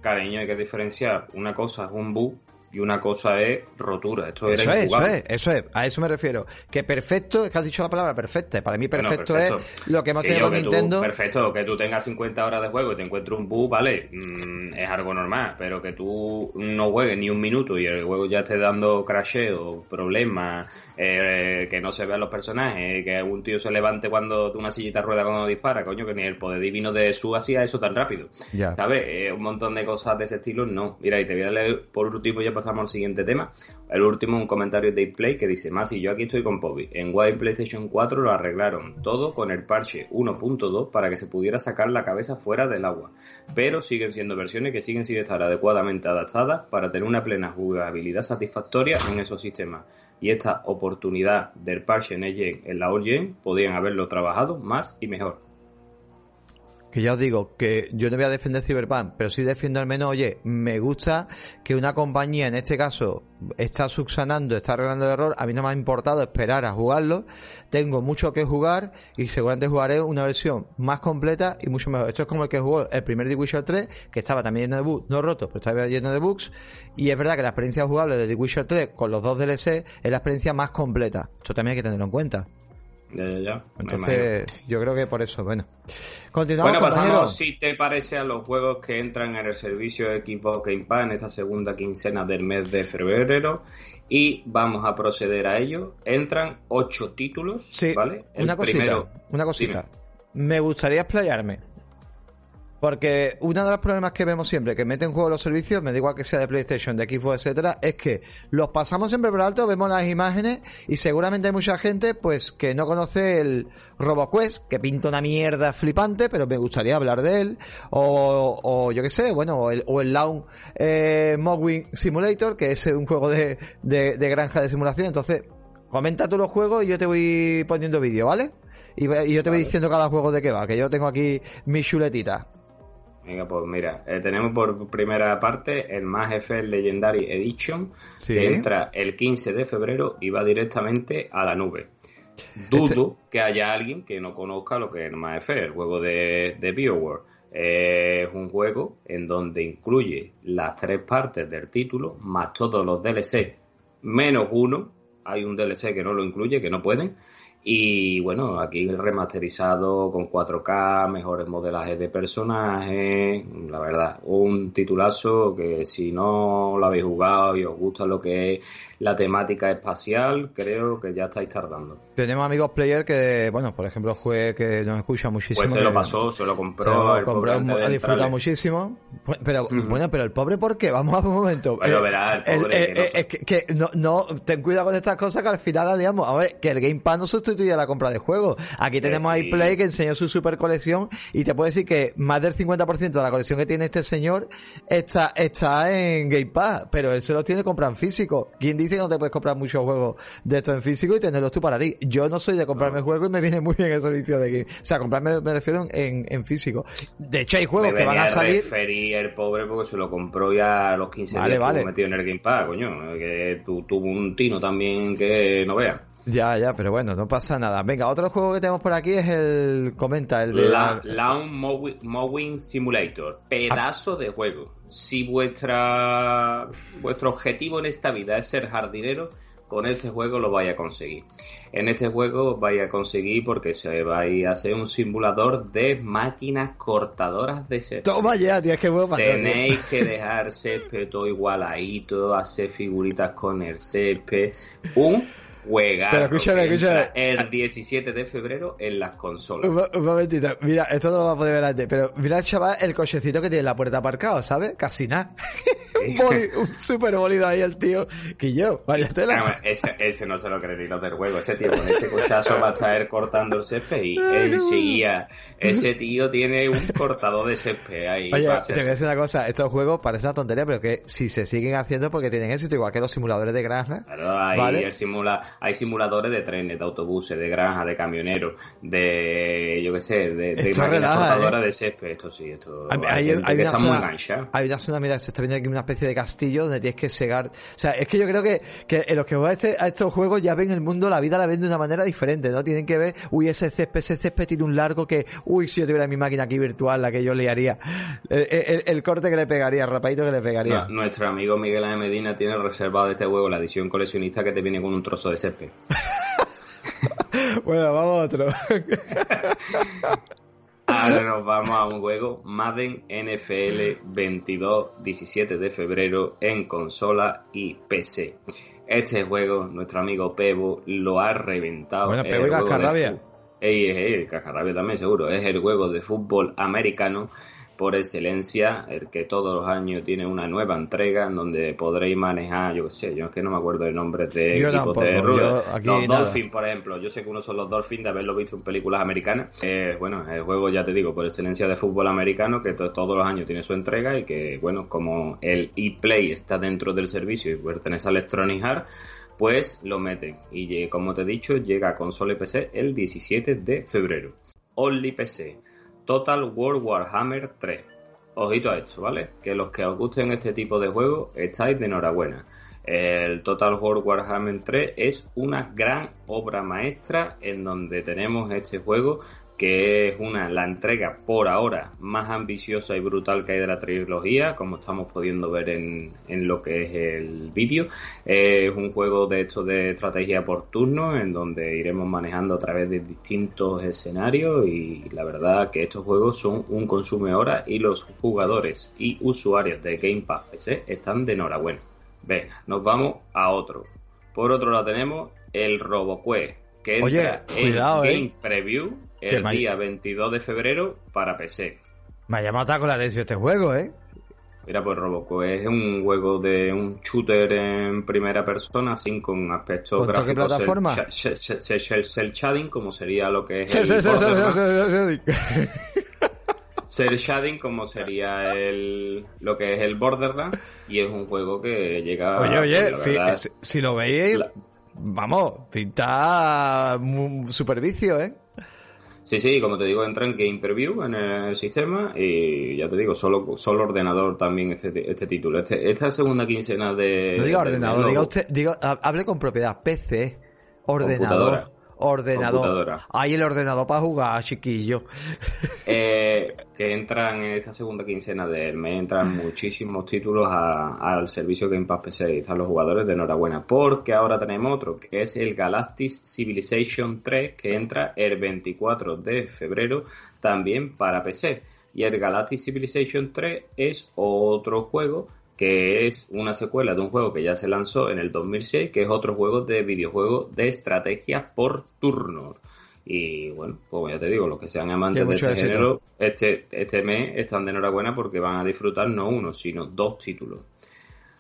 Cariño, hay que diferenciar. Una cosa es un bug y una cosa es rotura. Esto eso es, eso es, eso es, a eso me refiero. Que perfecto, es que has dicho la palabra perfecta. Para mí perfecto, es lo que hemos tenido con Nintendo. perfecto, que tú tengas 50 horas de juego y te encuentres un bug, vale, mm, es algo normal, pero que tú no juegues ni un minuto y el juego ya esté dando crasheo, problemas, eh, que no se vean los personajes, que un tío se levante cuando una sillita rueda cuando dispara, coño, que ni el poder divino de su hacía eso tan rápido. Ya. ¿Sabes? un montón de cosas de ese estilo, no. Mira, y te voy a leer por último ya pasamos al siguiente tema. El último, un comentario de Play que dice, más y yo aquí estoy con Poby. En Wild PlayStation 4 lo arreglaron todo con el parche 1.2 para que se pudiera sacar la cabeza fuera del agua. Pero siguen siendo versiones que siguen sin estar adecuadamente adaptadas para tener una plena jugabilidad satisfactoria en esos sistemas. Y esta oportunidad del parche en, en la All Gen podían haberlo trabajado más y mejor que ya os digo que yo no voy a defender Cyberpunk, pero sí defiendo al menos, oye, me gusta que una compañía, en este caso, está subsanando, está arreglando el error, a mí no me ha importado esperar a jugarlo, tengo mucho que jugar y seguramente jugaré una versión más completa y mucho mejor. Esto es como el que jugó el primer The Witcher 3, que estaba también lleno de bugs, no roto, pero estaba lleno de bugs, y es verdad que la experiencia jugable de The Witcher 3 con los dos DLC es la experiencia más completa. Esto también hay que tenerlo en cuenta. Ya, ya, ya. Entonces, yo creo que por eso, bueno. Continuamos, bueno, pasamos, si te parece, a los juegos que entran en el servicio de Xbox Game Pass en esta segunda quincena del mes de febrero. Y vamos a proceder a ello. Entran ocho títulos, sí, ¿vale? una cosita, una cosita. Me gustaría explayarme porque uno de los problemas que vemos siempre, que meten en juego los servicios, me da igual que sea de PlayStation, de Xbox, etcétera, es que los pasamos siempre por alto, vemos las imágenes y seguramente hay mucha gente pues que no conoce el RoboQuest, que pinta una mierda flipante, pero me gustaría hablar de él, o, o yo qué sé, bueno, o el, o el Lawn eh, Mogwin Simulator, que es un juego de, de, de granja de simulación, entonces comenta tú los juegos y yo te voy poniendo vídeo, ¿vale? y, yo te voy diciendo cada juego de qué va, que yo tengo aquí mi chuletita. Venga, pues mira, eh, tenemos por primera parte el Más FL Legendary Edition, que entra el 15 de febrero y va directamente a la nube. Dudo este que haya alguien que no conozca lo que es el Más el juego de, de BioWare. es un juego en donde incluye las tres partes del título, más todos los DLC, menos uno. Hay un DLC que no lo incluye, que no pueden. Y bueno, aquí remasterizado con 4K, mejores modelajes de personajes, la verdad, un titulazo que si no lo habéis jugado y os gusta lo que es la temática espacial, creo que ya estáis tardando. Tenemos amigos player que, bueno, por ejemplo, juez que nos escucha muchísimo. Pues se lo pasó, se lo compró. Se lo ha disfrutado muchísimo. Pero, bueno, pero el pobre, ¿por qué? Vamos a un momento. Pero eh, verá, el pobre. Eh, es que, no, no, ten cuidado con estas cosas que al final, digamos, a ver, que el Game Pass no sustituye la compra de juegos. Aquí tenemos a iPlay que enseñó su super colección y te puedo decir que más del 50% de la colección que tiene este señor está, está en Game Pass, pero él se los tiene que comprar en físico. ¿Quién dice no te puedes comprar muchos juegos de esto en físico y tenerlos tú para ti. Yo no soy de comprarme juegos y me viene muy bien el servicio de aquí. O sea, comprarme me refiero en, en físico. De hecho, hay juegos que van a salir. Referí el pobre porque se lo compró ya a los 15 vale, días vale. metido en el Game Pass, coño. Que tuvo un tino también que no vea. Ya, ya, pero bueno, no pasa nada. Venga, otro juego que tenemos por aquí es el. Comenta, el de. La, Lawn Mowing Simulator. Pedazo de juego si vuestra vuestro objetivo en esta vida es ser jardinero, con este juego lo vais a conseguir. En este juego vais a conseguir porque se vais a hacer un simulador de máquinas cortadoras de césped. Toma ya, tío, que bueno Tenéis que dejar césped todo igualadito, hacer figuritas con el césped. Un juega Pero escúchame, escúchame. El 17 de febrero en las consolas. Un, momentito. Mira, esto no lo va a poder ver antes, pero mira, chaval, el cochecito que tiene la puerta aparcado, ¿sabes? Casi nada. un, súper bolido ahí el tío. Que yo, vaya tela. ese, ese, no se lo cree ni lo del juego. Ese tío con ese cochazo va a estar cortando el césped y él seguía. Ese tío tiene un cortador de césped ahí. Oye, te voy a decir una cosa. Estos juegos parecen una tontería, pero que si se siguen haciendo porque tienen éxito, igual que los simuladores de granja. Claro, ahí el simula hay simuladores de trenes, de autobuses, de granja, de camioneros, de, yo qué sé, de, de máquinas ¿eh? de césped. Esto sí, esto hay, hay, hay una zona, hay una zona, mira, se está viendo aquí una especie de castillo donde tienes que segar. O sea, es que yo creo que, que en los que van a, este, a estos juegos ya ven el mundo, la vida la ven de una manera diferente, ¿no? Tienen que ver, uy, ese césped, ese césped tiene un largo que, uy, si yo tuviera mi máquina aquí virtual, la que yo le haría, el, corte que le pegaría, el rapadito que le pegaría. nuestro amigo Miguel A. Medina tiene reservado de este juego la edición coleccionista que te viene con un trozo de césped. bueno, vamos a otro. Ahora nos vamos a un juego Madden NFL 22 17 de febrero en consola y PC. Este juego, nuestro amigo Pebo lo ha reventado. Bueno, Pebo y Cascarrabia. Ey, Cascarrabia también seguro. Es el juego de fútbol americano por excelencia, el que todos los años tiene una nueva entrega en donde podréis manejar, yo qué sé, yo es que no me acuerdo el nombre de equipos de Los Dolphins, por ejemplo, yo sé que uno son los Dolphins de haberlo visto en películas americanas. Eh, bueno, el juego, ya te digo, por excelencia de fútbol americano, que todos los años tiene su entrega y que, bueno, como el ePlay está dentro del servicio y pertenece a Electronic Arts, pues lo meten. Y como te he dicho, llega a consola y PC el 17 de febrero. Only PC. Total War Warhammer 3. Ojito a esto, ¿vale? Que los que os gusten este tipo de juegos estáis de enhorabuena. El Total War Warhammer 3 es una gran obra maestra en donde tenemos este juego que es una la entrega por ahora más ambiciosa y brutal que hay de la trilogía, como estamos pudiendo ver en, en lo que es el vídeo. es un juego de esto de estrategia por turno, en donde iremos manejando a través de distintos escenarios y la verdad que estos juegos son un consumo de horas y los jugadores y usuarios de Game Pass PC están de enhorabuena. Venga, nos vamos a otro. Por otro lado tenemos el RoboQuest, que entra en eh. Game Preview el día 22 de febrero para PC. Me ha llamado con la atención este juego, ¿eh? Mira, pues Robocop es un juego de un shooter en primera persona, así con aspectos gráficos. ¿Qué plataforma? Cell shading, como sería lo que es el Cell shading, como sería el lo que es el Borderlands, y es un juego que llega. Oye, oye, si, lo veis, vamos, pinta super vicio, ¿eh? Sí, sí, como te digo, entra en Game Preview en el sistema y ya te digo, solo, solo ordenador también este, este título. Este, esta segunda quincena de... No diga ordenador, diga usted, diga, hable con propiedad, PC, ordenador. Ordenador. Hay el ordenador para jugar, chiquillo. Eh, que entran en esta segunda quincena del mes, entran muchísimos títulos al servicio Game Pass PC y están los jugadores de enhorabuena, porque ahora tenemos otro, que es el Galactic Civilization 3, que entra el 24 de febrero también para PC. Y el Galactic Civilization 3 es otro juego que es una secuela de un juego que ya se lanzó en el 2006, que es otro juego de videojuego de estrategia por turnos. Y bueno, pues ya te digo, los que sean amantes de este género, este, este mes están de enhorabuena porque van a disfrutar no uno, sino dos títulos.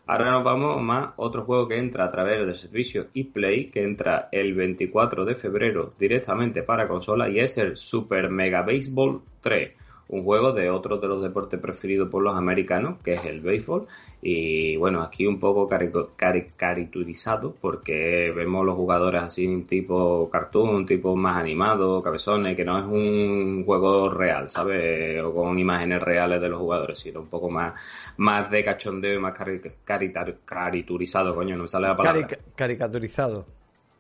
Ahora nos vamos más otro juego que entra a través del servicio ePlay, que entra el 24 de febrero directamente para consola y es el Super Mega Baseball 3 un juego de otro de los deportes preferidos por los americanos, que es el béisbol. Y bueno, aquí un poco caricaturizado, porque vemos los jugadores así tipo cartoon, tipo más animado, cabezones, que no es un juego real, ¿sabes? O con imágenes reales de los jugadores, sino un poco más, más de cachondeo y más caricaturizado, coño, no me sale la palabra. caricaturizado.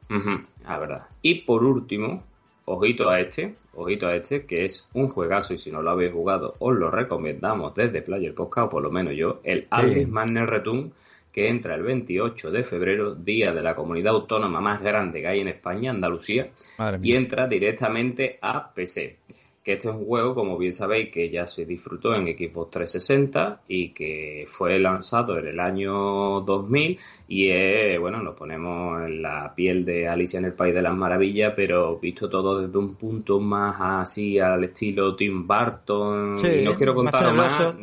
la verdad. Y por último, ojito a este, ojito a este, que es un juegazo y si no lo habéis jugado os lo recomendamos desde Player Podcast, o por lo menos yo, el Alice Manner Return, que entra el 28 de febrero, día de la comunidad autónoma más grande que hay en España, Andalucía, y entra directamente a PC que este es un juego, como bien sabéis, que ya se disfrutó en Xbox 360 y que fue lanzado en el año 2000 y es, bueno, nos ponemos en la piel de Alicia en el País de las Maravillas, pero visto todo desde un punto más así al estilo Tim Burton. Sí, no quiero contaros más.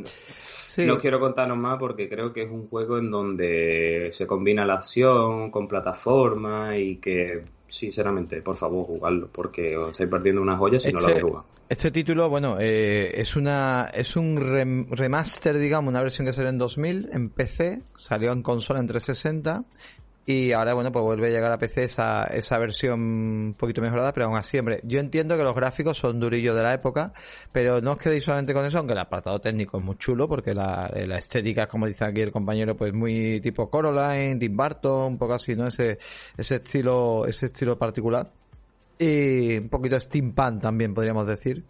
No quiero contaros más porque creo que es un juego en donde se combina la acción con plataforma y que sinceramente, por favor, jugadlo, porque os estáis perdiendo una joya si no lo este habéis jugado. Este título, bueno, eh, es una es un remaster, digamos, una versión que salió en 2000 en PC, salió en consola en 360 y ahora, bueno, pues vuelve a llegar a PC esa, esa versión un poquito mejorada, pero aún así, hombre, yo entiendo que los gráficos son durillos de la época, pero no os quedéis solamente con eso, aunque el apartado técnico es muy chulo, porque la, la estética, como dice aquí el compañero, pues muy tipo Coraline, Tim Burton, un poco así, ¿no? Ese, ese estilo, ese estilo particular y un poquito steampunk también podríamos decir.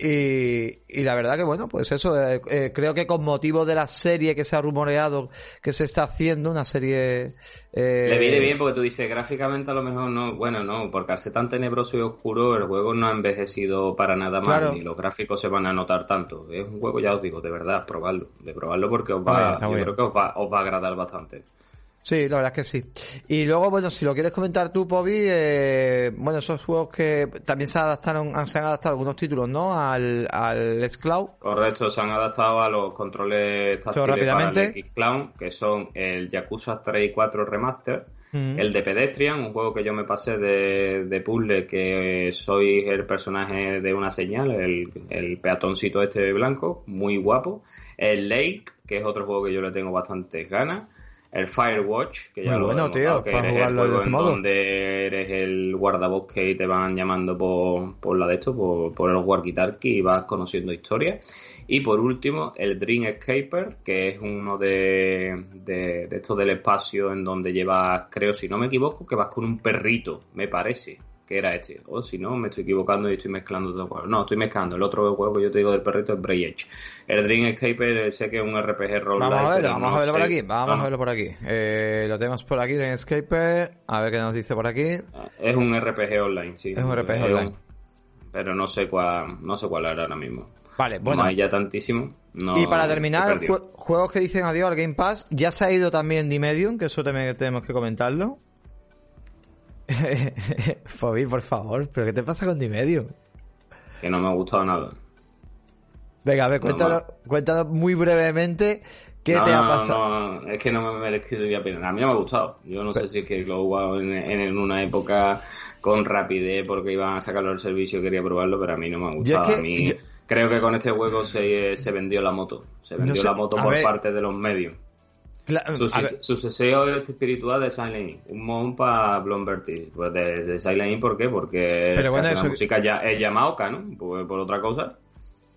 Y, la verdad que bueno pues eso eh, eh, creo que con motivo de la serie que se ha rumoreado que se está haciendo una serie eh... le viene bien porque tú dices gráficamente a lo mejor no bueno no porque ser tan tenebroso y oscuro el juego no ha envejecido para nada mal ni los gráficos se van a notar tanto. Es un juego ya os digo de verdad probarlo de probarlo porque os va yo creo que os va, os va a agradar bastante Sí, la verdad es que sí. Y luego, bueno, si lo quieres comentar tú, Pobi, eh, bueno, esos juegos que también se adaptaron, se han adaptado algunos títulos, ¿no? Al, al Cloud. Correcto, se han adaptado a los controles táctiles para el Cloud, que son el Yakuza 3 y 4 Remaster, el de Pedestrian, un juego que yo me pasé de, de puzzle, que soy el personaje de una señal, el, el peatoncito este blanco, muy guapo. El Lake, que es otro juego que yo le tengo bastantes ganas el Firewatch, que ya lo bueno, tío, que para jugarlo modo. donde eres el guardabosque y te van llamando por, por la de esto, por, por el walkie-talkie y vas conociendo historias. Y por último, el Dream Escaper, que es uno de, de, de estos del espacio en donde llevas, creo, si no me equivoco, que vas con un perrito, me parece que era este. O si no, me estoy equivocando y estoy mezclando dos juegos. No, estoy mezclando. El otro juego que yo te digo del perrito es Bray Edge. El Dream Escape sé que es un RPG rol Vamos a verlo, vamos a verlo por aquí. Vamos a verlo por aquí. Eh, lo tenemos por aquí, Dream Escape. A ver qué nos dice por aquí. Es un RPG online, sí. Es un RPG online. pero no sé cuál, no sé cuál era ahora mismo. Vale, bueno. No hay ya tantísimo. y para terminar, juegos que dicen adiós al Game Pass. Ya se ha ido también The Medium, que eso tenemos que comentarlo. Fobi, por favor, ¿pero qué te pasa con Dimedio? Que no me ha gustado nada. Venga, a ver, cuéntanos, muy brevemente qué te ha pasado. No, es que no me merezco pena. A mí no me ha gustado. Yo no sé si es que lo he jugado en, una época con rapidez porque iban a sacarlo del servicio y quería probarlo, pero a mí no me ha gustado. a mí creo que con este juego se, se vendió la moto. Se vendió la moto por parte de los medios. Su, deseo espiritual de Silent Hill. Un mon para Blomberty. Pues de, de, Silent Hill, ¿por qué? Porque la música ya es Yamaoka, ¿no? Pues por otra cosa.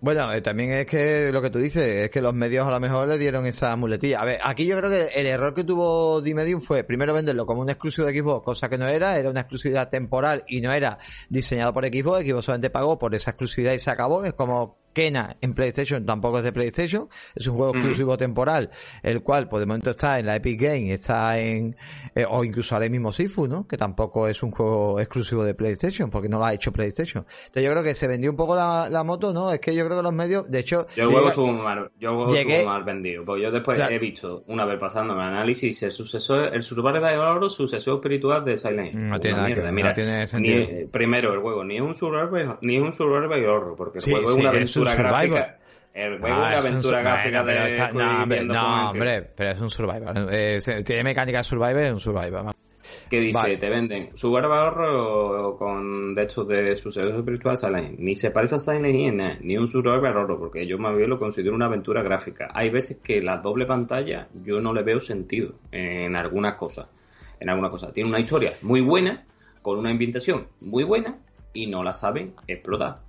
Bueno, eh, también es que lo que tú dices, es que los medios a lo mejor le dieron esa muletilla. A ver, aquí yo creo que el error que tuvo D-Medium fue primero venderlo como un exclusivo de Xbox, cosa que no era, era una exclusividad temporal y no era diseñado por Xbox, Xbox solamente pagó por esa exclusividad y se acabó. Es como Kena en PlayStation tampoco es de PlayStation, es un juego mm. exclusivo temporal, el cual por de momento está en la Epic Game, está en, eh, o incluso ahora mismo Sifu, ¿no? Que tampoco es un juego exclusivo de PlayStation, porque no lo ha hecho PlayStation. Entonces yo creo que se vendió un poco la, la moto, ¿no? Es que yo creo que los medios, de hecho... Yo el juego estuvo mal, yo llegué, mal vendido, porque yo después he visto, una vez pasando mi análisis, el sucesor, el Survival Oro, sucesor espiritual de Silent Hill. No tiene nada que Mira, no tiene sentido. primero, el juego ni es un Survival, ni es un Survival Horror, porque el juego es una aventura gráfica. El juego ah, es una aventura gráfica de no, hombre, no, hombre, pero es un survival. Eh, tiene mecánica de survival, es un survival. ¿Qué dice? Te venden su barba con de hecho de su servicio espiritual Silent Ni se parece a Silent Hill ni un survival horror, porque yo más bien lo considero una aventura gráfica. Hay veces que la doble pantalla yo no le veo sentido en algunas cosas. En alguna cosa. Tiene una historia muy buena, con una ambientación muy buena, y no la saben explotar.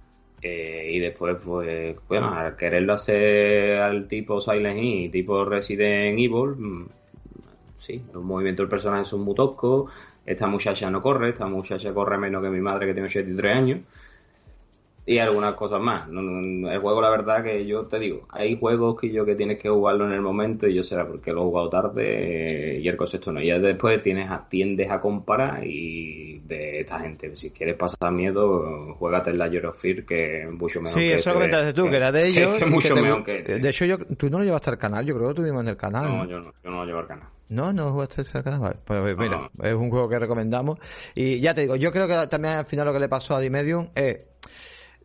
Eh, y después, pues, bueno, al quererlo hacer al tipo Silent Hill, tipo Resident Evil, mm, sí, los movimientos del personaje son muy toscos, esta muchacha no corre, esta muchacha corre menos que mi madre que tiene 83 años, y algunas cosas más. El juego, la verdad, que yo te digo, hay juegos que yo que tienes que jugarlo en el momento y yo será porque lo he jugado tarde y el concepto no. Y ya después tienes a, tiendes a comparar y de esta gente. Si quieres pasar miedo, juégate en la Year of Fear, que es mucho mejor. Sí, eso lo comentaste tú, que, era de ellos. es mucho mejor que. De hecho, yo, tú no lo llevaste al canal, yo creo que tuvimos en el canal. No, yo no, yo no lo llevo al canal. No, no jugaste al canal. Vale. Pues mira, es un juego que recomendamos. Y ya te digo, yo creo que también al final lo que le pasó a D-Medium es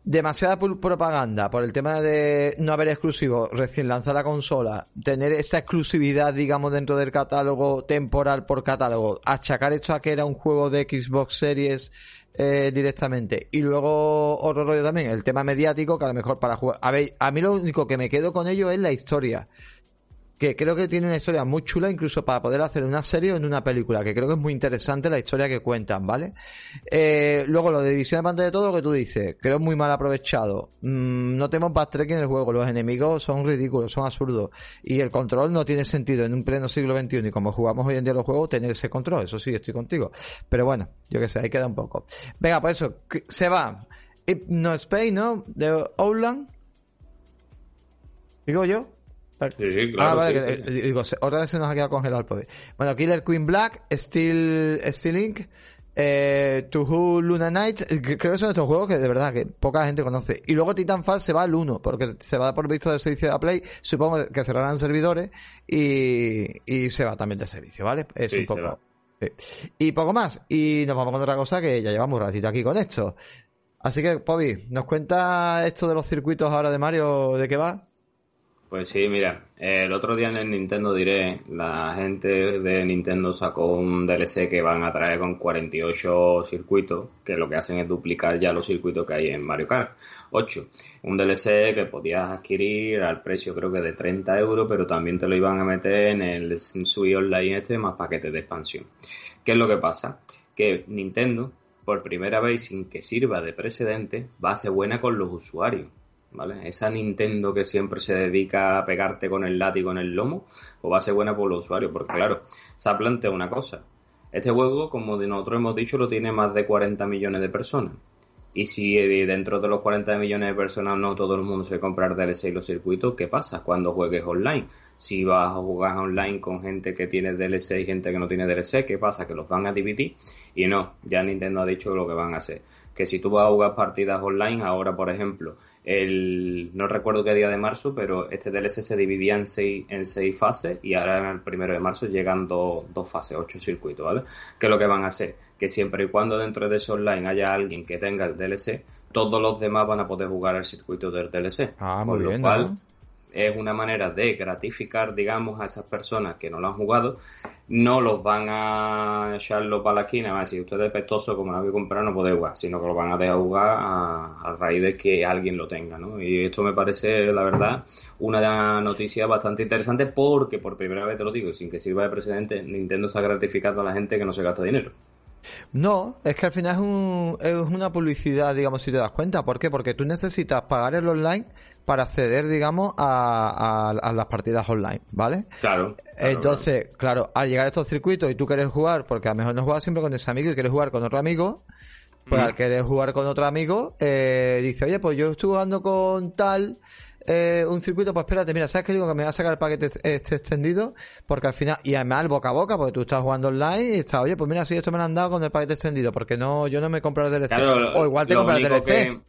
demasiada propaganda por el tema de no haber exclusivo, recién lanzar la consola, tener esa exclusividad, digamos, dentro del catálogo temporal por catálogo, achacar esto a que era un juego de Xbox Series eh, directamente. Y luego otro rollo también, el tema mediático, que a lo mejor para jugar... A ver, a mí lo único que me quedo con ello es la historia que creo que tiene una historia muy chula, incluso para poder hacer una serie o en una película, que creo que es muy interesante la historia que cuentan, ¿vale? Eh, luego, lo de división de pantalla de todo lo que tú dices, creo muy mal aprovechado. Mm, no tenemos backtracking en el juego, los enemigos son ridículos, son absurdos. Y el control no tiene sentido en un pleno siglo XXI y como jugamos hoy en día los juegos, tener ese control, eso sí, estoy contigo. Pero bueno, yo que sé, ahí queda un poco. Venga, pues eso, se va. No Spain, ¿no? De Outland. Digo yo. Sí, claro. Ah, vale, digo, otra vez se nos ha quedado congelado el poder. Bueno, Killer Queen Black, Steel, Steel Link, eh, To Who Luna Knight, creo que son estos juegos que de verdad que poca gente conoce. Y luego Titanfall se va al 1, porque se va por visto del servicio de Play, supongo que cerrarán servidores y, y se va también del servicio, ¿vale? Es un poco. Y poco más. Y nos vamos con otra cosa que ya llevamos un ratito aquí con esto. Así que, Pobi, ¿nos cuenta esto de los circuitos ahora de Mario? ¿De qué va? Pues sí, mira, el otro día en el Nintendo diré, la gente de Nintendo sacó un DLC que van a traer con 48 circuitos, que lo que hacen es duplicar ya los circuitos que hay en Mario Kart 8. Un DLC que podías adquirir al precio creo que de 30 euros, pero también te lo iban a meter en el Switch Online este más paquetes de expansión. ¿Qué es lo que pasa? Que Nintendo, por primera vez sin que sirva de precedente, va a ser buena con los usuarios ¿vale? Esa Nintendo que siempre se dedica a pegarte con el látigo en el lomo, pues va a ser buena por los usuarios, porque claro, se ha planteado una cosa. Este juego, como nosotros hemos dicho, lo tiene más de 40 millones de personas. Y si eh, dentro de los 40 millones de personas no todo el mundo se compra el DLC y los circuitos, ¿qué pasa cuando juegues online? Si vas a jugar online con gente que tiene DLC y gente que no tiene DLC, ¿qué pasa? Que los van a dividir. Y no, ya Nintendo ha dicho lo que van a hacer que si tú vas a jugar partidas online, ahora por ejemplo, el no recuerdo qué día de marzo, pero este DLC se dividía en seis, en seis fases y ahora en el primero de marzo llegan dos, fases, ocho circuitos, ¿vale? ¿Qué es lo que van a hacer? Que siempre y cuando dentro de ese online haya alguien que tenga el DLC, todos los demás van a poder jugar el circuito del DLC. Ah, muy bien, cual, es una manera de gratificar, digamos, a esas personas que no lo han jugado. No los van a echarlo para la esquina, a decir, usted es pestoso, como no había comprado, no puede jugar, sino que lo van a dejar jugar a, raíz de que alguien lo tenga, ¿no? Y esto me parece, la verdad, una noticia bastante interesante porque, por primera vez te lo digo, sin que sirva de precedente, Nintendo está gratificando a la gente que no se gasta dinero. No, es que al final es, un, es una publicidad, digamos, si te das cuenta. ¿Por qué? Porque tú necesitas pagar el online para acceder, digamos, a, a, las partidas online, ¿vale? Claro. Entonces, claro. al llegar a estos circuitos y tú quieres jugar, porque a lo mejor no juegas siempre con ese amigo y quieres jugar con otro amigo, pues al querer jugar con otro amigo, eh, dice, oye, pues yo estuve jugando con tal, eh, un circuito, pues espérate, mira, ¿sabes qué digo? Que me va a sacar el paquete este extendido, porque al final, y además el boca a boca, porque tú estás jugando online y estás, oye, pues mira, si esto me lo han dado con el paquete extendido, porque no, yo no me he comprado el DLC. o igual te compras el DLC.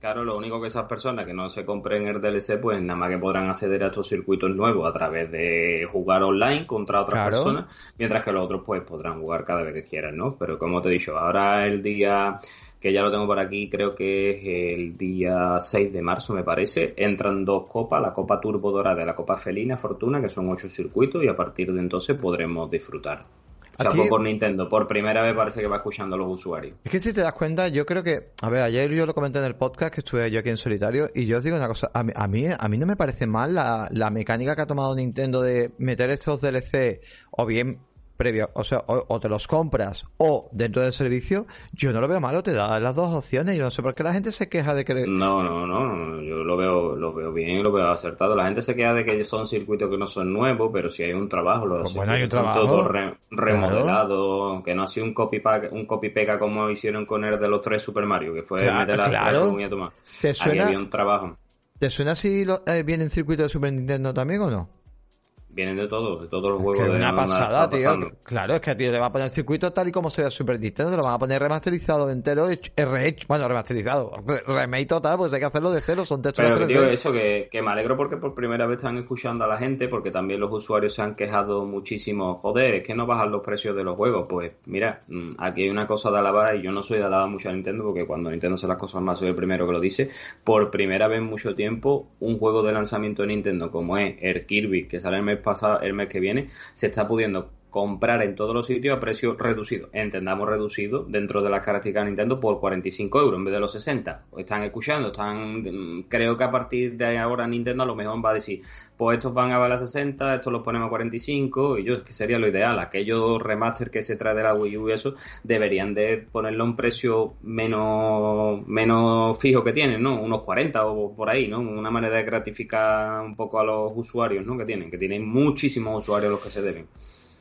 Claro, lo único que esas personas que no se compren el DLC, pues nada más que podrán acceder a estos circuitos nuevos a través de jugar online contra otras personas, mientras que los otros pues podrán jugar cada vez que quieran, ¿no? Pero como te he dicho, ahora el día que ya lo tengo por aquí, creo que es el día 6 de marzo, me parece. Entran dos copas, la Copa Turbo Dorada y la Copa Felina Fortuna, que son ocho circuitos, y a partir de entonces podremos disfrutar. Salvo por Nintendo. Por primera vez parece que va escuchando a los usuarios. Es que si te das cuenta, yo creo que... A ver, ayer yo lo comenté en el podcast que estuve yo aquí en solitario y yo os digo una cosa. A mí, a mí, no me parece mal la, la mecánica que ha tomado Nintendo de meter estos DLC o bien previo, o sea, o, te los compras o dentro del servicio, yo no lo veo malo, te da las dos opciones. Yo no sé por qué la gente se queja de que. No, no, no, yo lo veo, lo veo bien, lo veo acertado. La gente se queja de que son circuitos que no son nuevos, pero si hay un trabajo, los pues bueno, hay un trabajo. todo remodelado, que no ha sido un copy pack, un copy pega como hicieron con el de los tres Super Mario, que fue claro, meter la claro. ¿Te suena, había un trabajo. ¿Te suena si lo, eh, viene en circuito de Super Nintendo también o no? Vienen de todos, de todos los juegos. Es una pasada, tío. Claro, es que tío, te va a poner el circuito tal y como se ve Super Nintendo, te lo van a poner remasterizado entero, RH, bueno, remasterizado, remake total, pues hay que hacerlo de cero, son texturas Pero, tío, eso que, que me alegro porque por primera vez están escuchando a la gente, porque también los usuarios se han quejado muchísimo, joder, es que no bajan los precios de los juegos. Pues mira, mm, aquí hay una cosa de alabar y yo no soy de alabar mucho a Nintendo porque cuando Nintendo hace las cosas más soy el primero que lo dice. Por primera vez en mucho tiempo, un juego de lanzamiento de Nintendo como es el Kirby, que sale el mes pasado, el mes que viene, se está pudiendo comprar en todos los sitios a precio reducido. Entendamos reducido dentro de las características de Nintendo por 45 euros en vez de los 60. Están escuchando, están mm, creo que a partir de ahora Nintendo a lo mejor va a decir, pues estos van a valer 60, estos los ponemos a 45 y yo, que sería lo ideal. Aquellos remaster que se trae de la Wii U y eso deberían de ponerlo a un precio menos, menos fijo que tienen, ¿no? Unos 40 o por ahí, ¿no? Una manera de gratificar un poco a los usuarios, ¿no? Que tienen, que tienen muchísimos usuarios los que se deben.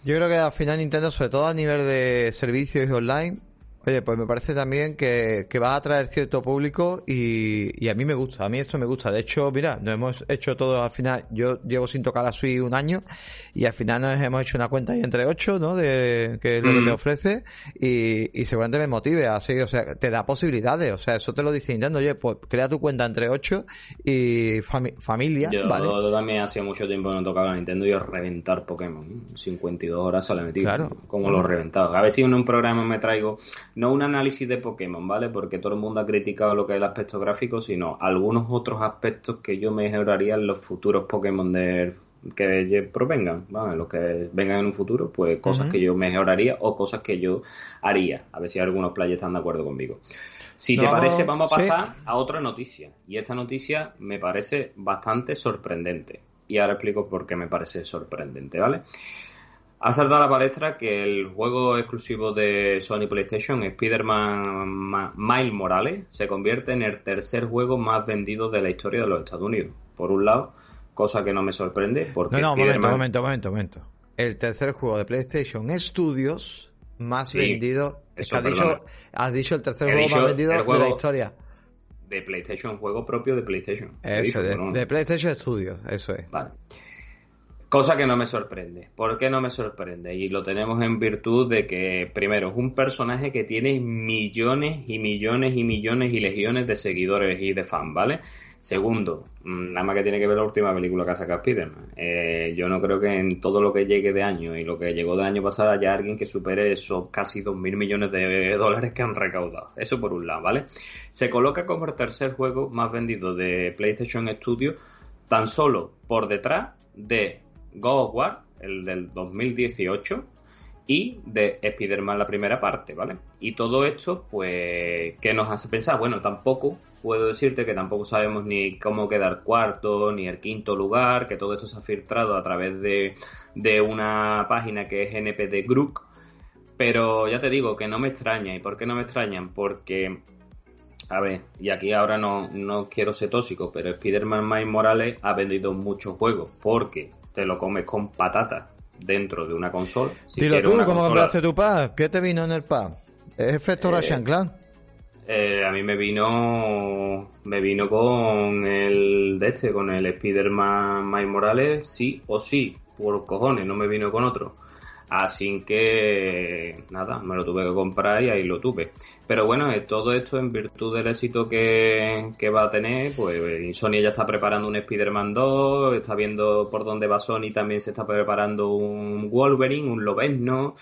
Yo creo que al final Nintendo, sobre todo a nivel de servicios online, Oye, pues me parece también que, va a atraer cierto público y, a mí me gusta, a mí esto me gusta. De hecho, mira, nos hemos hecho todo al final, yo llevo sin tocar la Switch un año y al final nos hemos hecho una cuenta ahí entre ocho, ¿no? De que es lo que me mm. ofrece y, seguramente me motive así, o sea, te da posibilidades, o sea, eso te lo dice Nintendo, oye, pues crea tu cuenta entre ocho y familia, yo, Yo también hacía mucho tiempo que no tocaba Nintendo y a reventar Pokémon, 52 horas sale metido, claro. como lo he reventado. A ver si en un programa me traigo no un análisis de Pokémon, ¿vale? Porque todo el mundo ha criticado lo que es el aspecto gráfico, sino algunos otros aspectos que yo mejoraría en los futuros Pokémon de que provengan, ¿vale? los que vengan en un futuro, pues cosas que yo mejoraría o cosas que yo haría. A ver si algunos players están de acuerdo conmigo. Si te parece, vamos a pasar a otra noticia. Y esta noticia me parece bastante sorprendente. Y ahora explico por qué me parece sorprendente, ¿vale? Ha saltado a la palestra que el juego exclusivo de Sony PlayStation, Spider-Man Miles Morales, se convierte en el tercer juego más vendido de la historia de los Estados Unidos. Por un lado, cosa que no me sorprende, porque. No, no, momento, momento, momento, momento. El tercer juego de PlayStation Studios más vendido. has, dicho, has dicho el tercer juego más vendido de la historia. De PlayStation, juego propio de PlayStation. Eso, de, de PlayStation Studios, eso es. Vale. Cosa que no me sorprende. ¿Por qué no me sorprende? Y lo tenemos en virtud de que, primero, es un personaje que tiene millones y millones y millones y legiones de seguidores y de fans, ¿vale? Segundo, mm, nada más que tiene que ver la última película que ha sacado Spiderman. Eh, yo no creo que en todo lo que llegue de año y lo que llegó de año pasado haya alguien que supere esos casi dos mil millones de dólares que han recaudado. Eso por un lado, ¿vale? Se coloca como el tercer juego más vendido de PlayStation Studios tan solo por detrás de God of War, el del 2018, y de Spider-Man la primera parte, ¿vale? Y todo esto, pues, ¿qué nos hace pensar? Bueno, tampoco puedo decirte que tampoco sabemos ni cómo quedar cuarto, ni el quinto lugar, que todo esto se ha filtrado a través de, de una página que es NPD Group, pero ya te digo que no me extraña. ¿Y por qué no me extrañan? Porque, a ver, y aquí ahora no, no quiero ser tóxico, pero Spider-Man Miles Morales ha vendido muchos juegos porque te lo comes con patatas dentro de una consola. Dilo tú, ¿cómo compraste tu pad? ¿Qué te vino en el pad? ¿Es efecto eh, Clan? Eh, a mí me vino me vino con el de este, con el Spider-Man Miles Morales, sí o sí, por cojones, no me vino con otro. Así que nada, me lo tuve que comprar y ahí lo tuve. Pero bueno, eh, todo esto en virtud del éxito que, va a tener, pues Sony ya está preparando un Spider-Man 2, está viendo por dónde va Sony, también se está preparando un Wolverine, un Lobezno.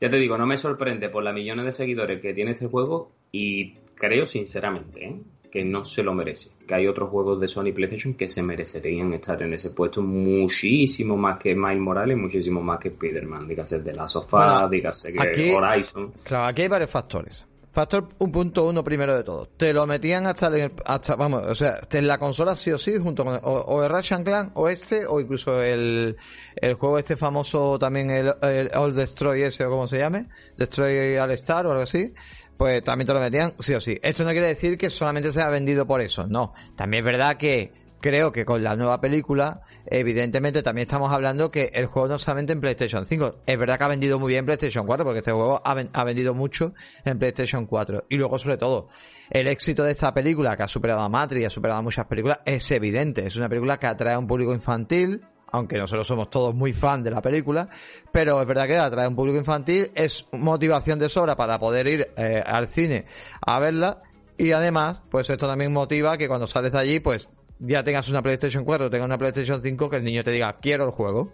Ya te digo, no me sorprende por las millones de seguidores que tiene este juego y creo sinceramente, ¿eh? Que no se lo merece. Que hay otros juegos de Sony PlayStation que se merecerían estar en ese puesto muchísimo más que Miles Morales, muchísimo más que Spider-Man. Dígase de la sofá, dígase que Horizon. Claro, aquí hay varios factores. Factor un punto uno primero de todo. Te lo metían hasta, hasta vamos, o sea, en la consola sí o sí, junto con o, el Ratchet Clan, o este, o incluso el, el juego este famoso también, el, el All Destroy ese, o como se llame, Destroy All Star o algo así pues también te lo metían sí o sí. Esto no quiere decir que solamente se ha vendido por eso, no. También es verdad que creo que con la nueva película, evidentemente también estamos hablando que el juego no solamente en PlayStation 5, es verdad que ha vendido muy bien en PlayStation 4, porque este juego ha, vendido mucho en PlayStation 4. Y luego, sobre todo, el éxito de esta película, que ha superado a Matrix, ha superado a muchas películas, es evidente. Es una película que atrae a un público infantil, aunque nosotros somos todos muy fan de la película, pero es verdad que atrae a un público infantil, es motivación de sobra para poder ir eh, al cine a verla y además, pues esto también motiva que cuando sales de allí, pues ya tengas una PlayStation 4 o tengas una PlayStation 5, que el niño te diga, quiero el juego,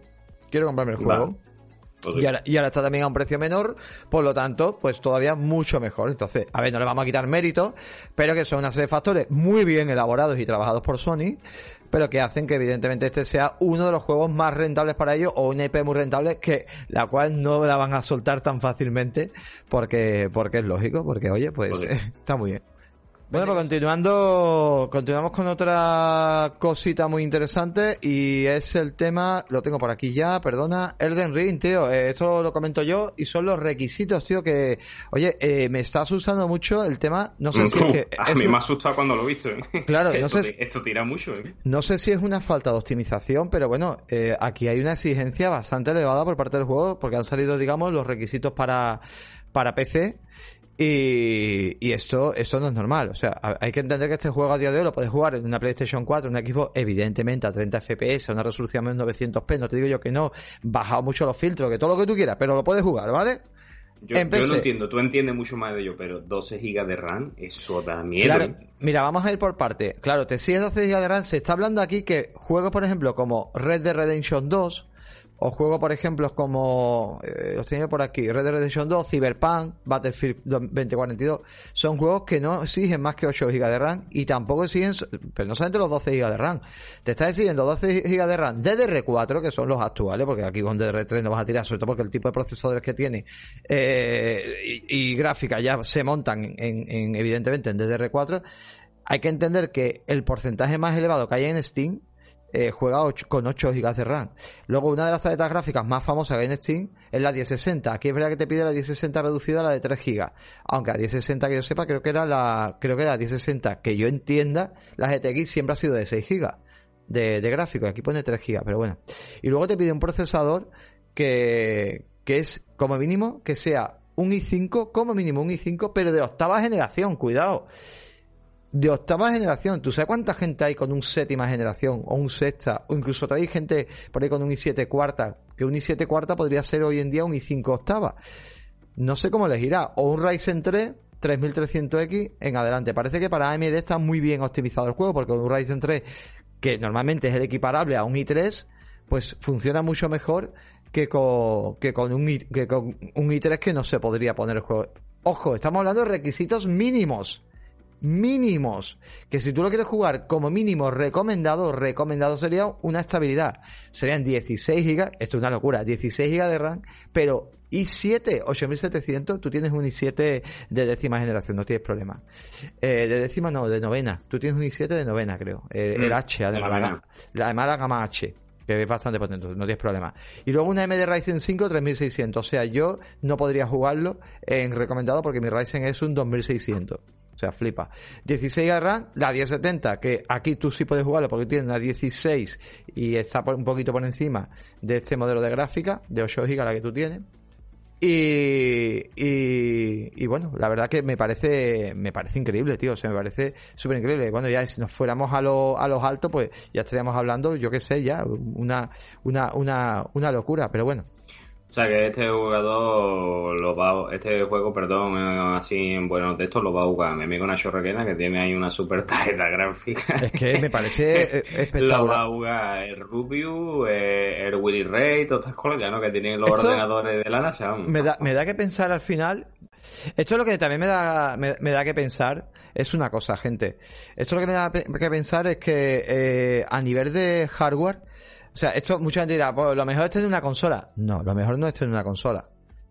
quiero comprarme el juego. Pues y, ahora, y, ahora, está también a un precio menor, por lo tanto, pues todavía mucho mejor. Entonces, a ver, no le vamos a quitar mérito, pero que son una serie de factores muy bien elaborados y trabajados por Sony, pero que hacen que evidentemente este sea uno de los juegos más rentables para ellos o una IP muy rentable que la cual no la van a soltar tan fácilmente porque porque es lógico, porque oye, pues está muy bien. Bueno, pues continuando, continuamos con otra cosita muy interesante y es el tema, lo tengo por aquí ya, perdona, Elden Ring, tío, eh, esto lo comento yo y son los requisitos, tío, que, oye, eh, me está asustando mucho el tema, no sé si es que... A mí me ha asustado cuando lo he visto, ¿eh? Claro, no sé... Esto tira mucho, ¿eh? No sé si es una falta de optimización, pero bueno, aquí hay una exigencia bastante elevada por parte del juego porque han salido, digamos, los requisitos para, para PC y, esto, esto no es normal. O sea, hay que entender que este juego a día de hoy lo puedes jugar en una PlayStation 4, en un equipo evidentemente a 30 FPS, a una resolución de 900p. No te digo yo que no, bajado mucho los filtros, que todo lo que tú quieras, pero lo puedes jugar, ¿vale? Yo, lo entiendo, tú entiendes mucho más de ello, pero 12 GB de RAM, eso da miedo. mira, vamos a ir por parte. Claro, te sigues 12 GB de RAM. Se está hablando aquí que juegos, por ejemplo, como Red Dead Redemption 2, o juego, por ejemplo, como eh, los tenía por aquí, Red Dead Redemption 2, Cyberpunk, Battlefield 2042, son juegos que no exigen más que 8 GB de RAM y tampoco exigen, pero no solamente los 12 GB de RAM, te está exigiendo 12 GB de RAM DDR4, que son los actuales, porque aquí con DDR3 no vas a tirar, sobre todo porque el tipo de procesadores que tiene eh, y, gráficas ya se montan en, en, evidentemente en DDR4, hay que entender que el porcentaje más elevado que hay en Steam eh, juega con 8 GB de RAM. Luego, una de las tarjetas gráficas más famosas que hay en Steam es la 1060. Aquí es verdad que te pide la 1060 reducida a la de 3 GB. Aunque la 1060 que yo sepa, creo que era la, creo que la 1060 que yo entienda, la GTX siempre ha sido de 6 GB de, de gráfico. Aquí pone 3 GB, pero bueno. Y luego te pide un procesador que, que es como mínimo que sea un i5, como mínimo un i5, pero de octava generación, cuidado de octava generación. ¿Tú sabes cuánta gente hay con un séptima generación o un sexta? O incluso hay gente por ahí con un i7 cuarta. Que un i7 cuarta podría ser hoy en día un i5 octava. No sé cómo les irá. O un Ryzen 3 3300X en adelante. Parece que para AMD está muy bien optimizado el juego porque un Ryzen 3 que normalmente es el equiparable a un i3 pues funciona mucho mejor que con, que con, un, que con un i3 que no se podría poner el juego. Ojo, estamos hablando de requisitos mínimos mínimos. Que si tú lo quieres jugar como mínimo recomendado, recomendado sería una estabilidad. Serían 16 GB, esto es una locura, 16 GB de RAM, pero i7 8700, tú tienes un i7 de décima generación, no tienes problema. Eh, de décima no, de novena. Tú tienes un i7 de novena, creo. Eh, el Mm, H, además. de La, la- además la gama H, que es bastante potente, no tienes problema. Y luego una AMD Ryzen 5 3600. O sea, yo no podría jugarlo en recomendado porque mi Ryzen es un 2600. O sea, flipa. 16 GB RAM, la 1070, que aquí tú sí puedes jugarlo porque tiene una 16 y está un poquito por encima de este modelo de gráfica, de 8 GB la que tú tienes. Y, y, y bueno, la verdad que me parece, me parece increíble, tío. O sea, me parece súper increíble. Bueno, ya si nos fuéramos a, lo- a los altos, pues ya estaríamos hablando, yo qué sé, ya, una, una, una, una locura. Pero bueno, O sea que este jugador lo va, este juego, perdón, eh, así en buenos textos lo va a jugar mi amigo Nacho Requena que tiene ahí una super tarjeta gráfica. es que me parece eh, Lo va a espectacular. jugar el Rubius, eh, el Willy Ray, todas estas cosas ya, ¿no? Que tienen los Esto ordenadores de la NASA. Me da, me da que pensar al final. Esto es lo que también me da, me, me da que pensar. Es una cosa, gente. Esto lo que me da que pensar es que eh, a nivel de hardware. O sea, esto mucha gente dirá, pues lo mejor es tener una consola. No, lo mejor no es tener una consola.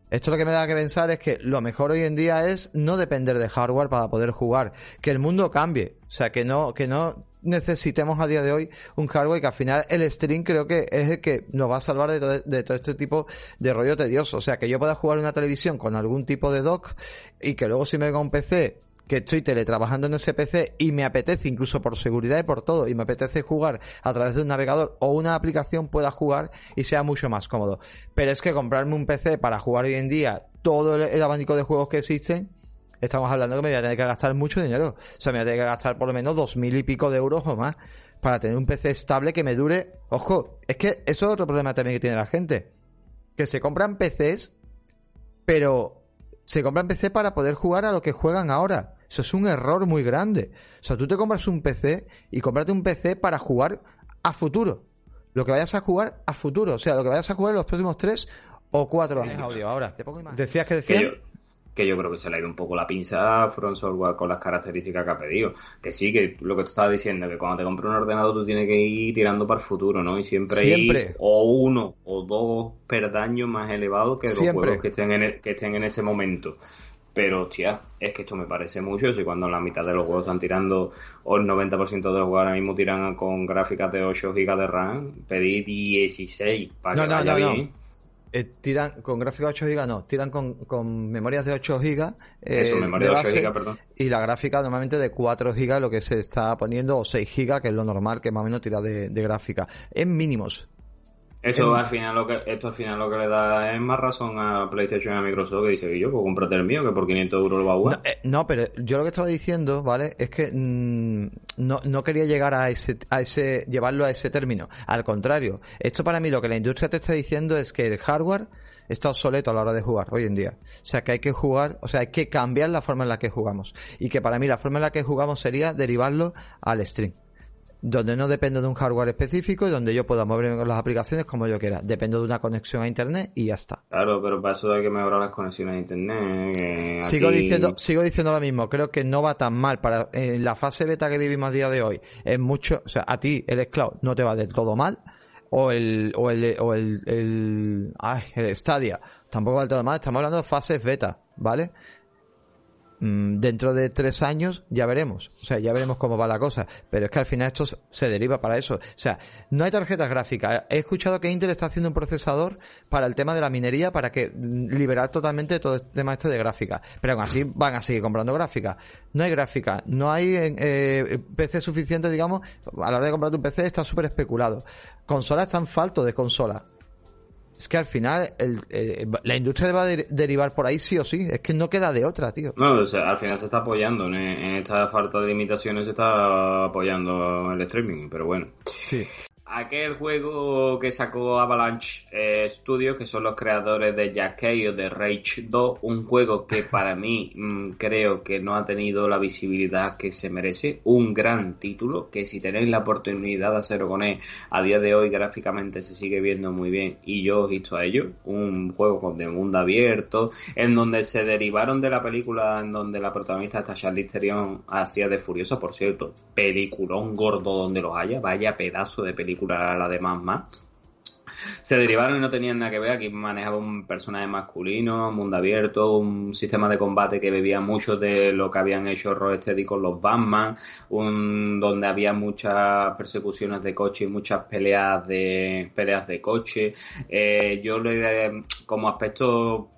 Esto lo que me da que pensar es que lo mejor hoy en día es no depender de hardware para poder jugar, que el mundo cambie, o sea, que no que no necesitemos a día de hoy un hardware que al final el stream creo que es el que nos va a salvar de todo, de todo este tipo de rollo tedioso, o sea, que yo pueda jugar una televisión con algún tipo de dock y que luego si me venga un PC que estoy teletrabajando en ese PC y me apetece, incluso por seguridad y por todo, y me apetece jugar a través de un navegador o una aplicación, pueda jugar y sea mucho más cómodo. Pero es que comprarme un PC para jugar hoy en día todo el, el abanico de juegos que existen, estamos hablando que me voy a tener que gastar mucho dinero. O sea, me voy a tener que gastar por lo menos dos mil y pico de euros o más para tener un PC estable que me dure. Ojo, es que eso es otro problema también que tiene la gente. Que se compran PCs, pero se compran PC para poder jugar a lo que juegan ahora. Eso es un error muy grande. O sea, tú te compras un PC y cómprate un PC para jugar a futuro. Lo que vayas a jugar a futuro. O sea, lo que vayas a jugar en los próximos tres o cuatro años. Audio ahora. Te pongo. Decías que que decías. yo, que yo creo que se le ha ido un poco la pinza a Front Software con las características que ha pedido. Que sí, que lo que tú estabas diciendo, que cuando te compras un ordenador tú tienes que ir tirando para el futuro, ¿no? Y siempre, Siempre. ir o uno o dos perdaños más elevados que los Siempre. juegos que estén, en e- que estén en ese momento. Pero, hostia, es que esto me parece mucho. Si cuando la mitad de los juegos están tirando, o el 90% de los juegos ahora mismo tiran con gráficas de 8 GB de RAM, pedí 16 para No, que no, vaya no, no. bien. Eh, tiran con gráfica de 8 GB, no, tiran con, con memorias de 8 GB. eh, Eso, memoria de 8 base, GB, perdón. Y la gráfica normalmente de 4 GB, lo que se está poniendo, o 6 GB, que es lo normal que más o menos tira de, de gráfica. En mínimos. Esto al final lo que esto al final lo que le da es más razón a PlayStation y a Microsoft que dice yo pues cómprate el mío que por 500 euros lo va a No, jugar. eh, no, pero yo lo que estaba diciendo, ¿vale? Es que mm, no, no quería llegar a ese, a ese, llevarlo a ese término. Al contrario, esto para mí lo que la industria te está diciendo es que el hardware está obsoleto a la hora de jugar hoy en día. O sea, que hay que jugar, o sea, hay que cambiar la forma en la que jugamos. Y que para mí la forma en la que jugamos sería derivarlo al stream. Donde no dependo de un hardware específico y donde yo pueda moverme con las aplicaciones como yo quiera. Dependo de una conexión a internet y ya está. Claro, pero para eso hay que mejorar las conexiones a internet. que Sigo aquí- diciendo, sigo diciendo lo mismo. Creo que no va tan mal para en la fase beta que vivimos a día de hoy. Es mucho, o sea, a ti el Cloud no te va del todo mal o el o el o el, el, ay, el Stadia tampoco va del todo mal. Estamos hablando de fases beta, ¿vale? Mm, Dentro de tres años ya veremos, o sea, ya veremos cómo va la cosa, pero es que al final esto se deriva para eso, o sea, no hay tarjetas gráficas. He escuchado que Intel está haciendo un procesador para el tema de la minería para que mm, liberar totalmente todo el tema este de gráfica, pero aún así van a seguir comprando gráfica. No hay gráfica, no hay eh, PC suficiente, digamos, a la hora de comprar un PC está súper especulado. Consolas están falto de consola. Es que al final el- el- la industria va a de- derivar por ahí sí o sí. Es que no queda de otra, tío. No, o sea, al final se está apoyando en, en esta falta de limitaciones se está apoyando el streaming, pero bueno. Sí. Aquel juego que sacó Avalanche eh, Studios, que son los creadores de Jack o de Rage 2, un juego que para mí mm, creo que no ha tenido la visibilidad que se merece, un gran título, que si tenéis la oportunidad de hacerlo con él, a día de hoy gráficamente se sigue viendo muy bien y yo os visto a ello, un juego con de mundo abierto, en donde se derivaron de la película en donde la protagonista está Charlize Theron hacía de Furiosa, por cierto, peliculón gordo donde los haya, vaya pedazo de película la de más más se derivaron y no tenían nada que ver. Aquí manejaba un personaje masculino, mundo abierto, un sistema de combate que bebía mucho de lo que habían hecho Rocksteady con los Batman, un, donde había muchas persecuciones de coche y muchas peleas de peleas de coche. Eh, yo le como aspecto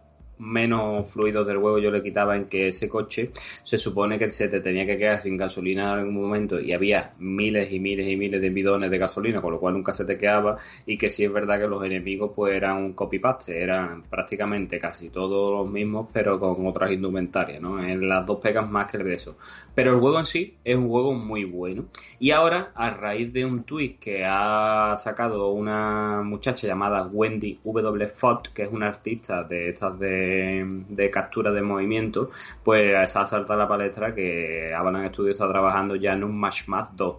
menos fluidos del juego yo le quitaba en que ese coche se supone que se te tenía que quedar sin gasolina en algún momento y había miles y miles y miles de bidones de gasolina, con lo cual nunca se te quedaba y que sí es verdad que los enemigos pues eran un copy-paste, eran prácticamente casi todos los mismos pero con otras indumentarias, ¿no? En las dos pegas más que el de eso. Pero el juego en sí es un juego muy bueno. Y ahora, a raíz de un tweet que ha sacado una muchacha llamada Wendy W. Fott, que es una artista de estas de de, captura de movimiento, pues ha saltado la palestra que Avalanche Studios está trabajando ya en un Match 2.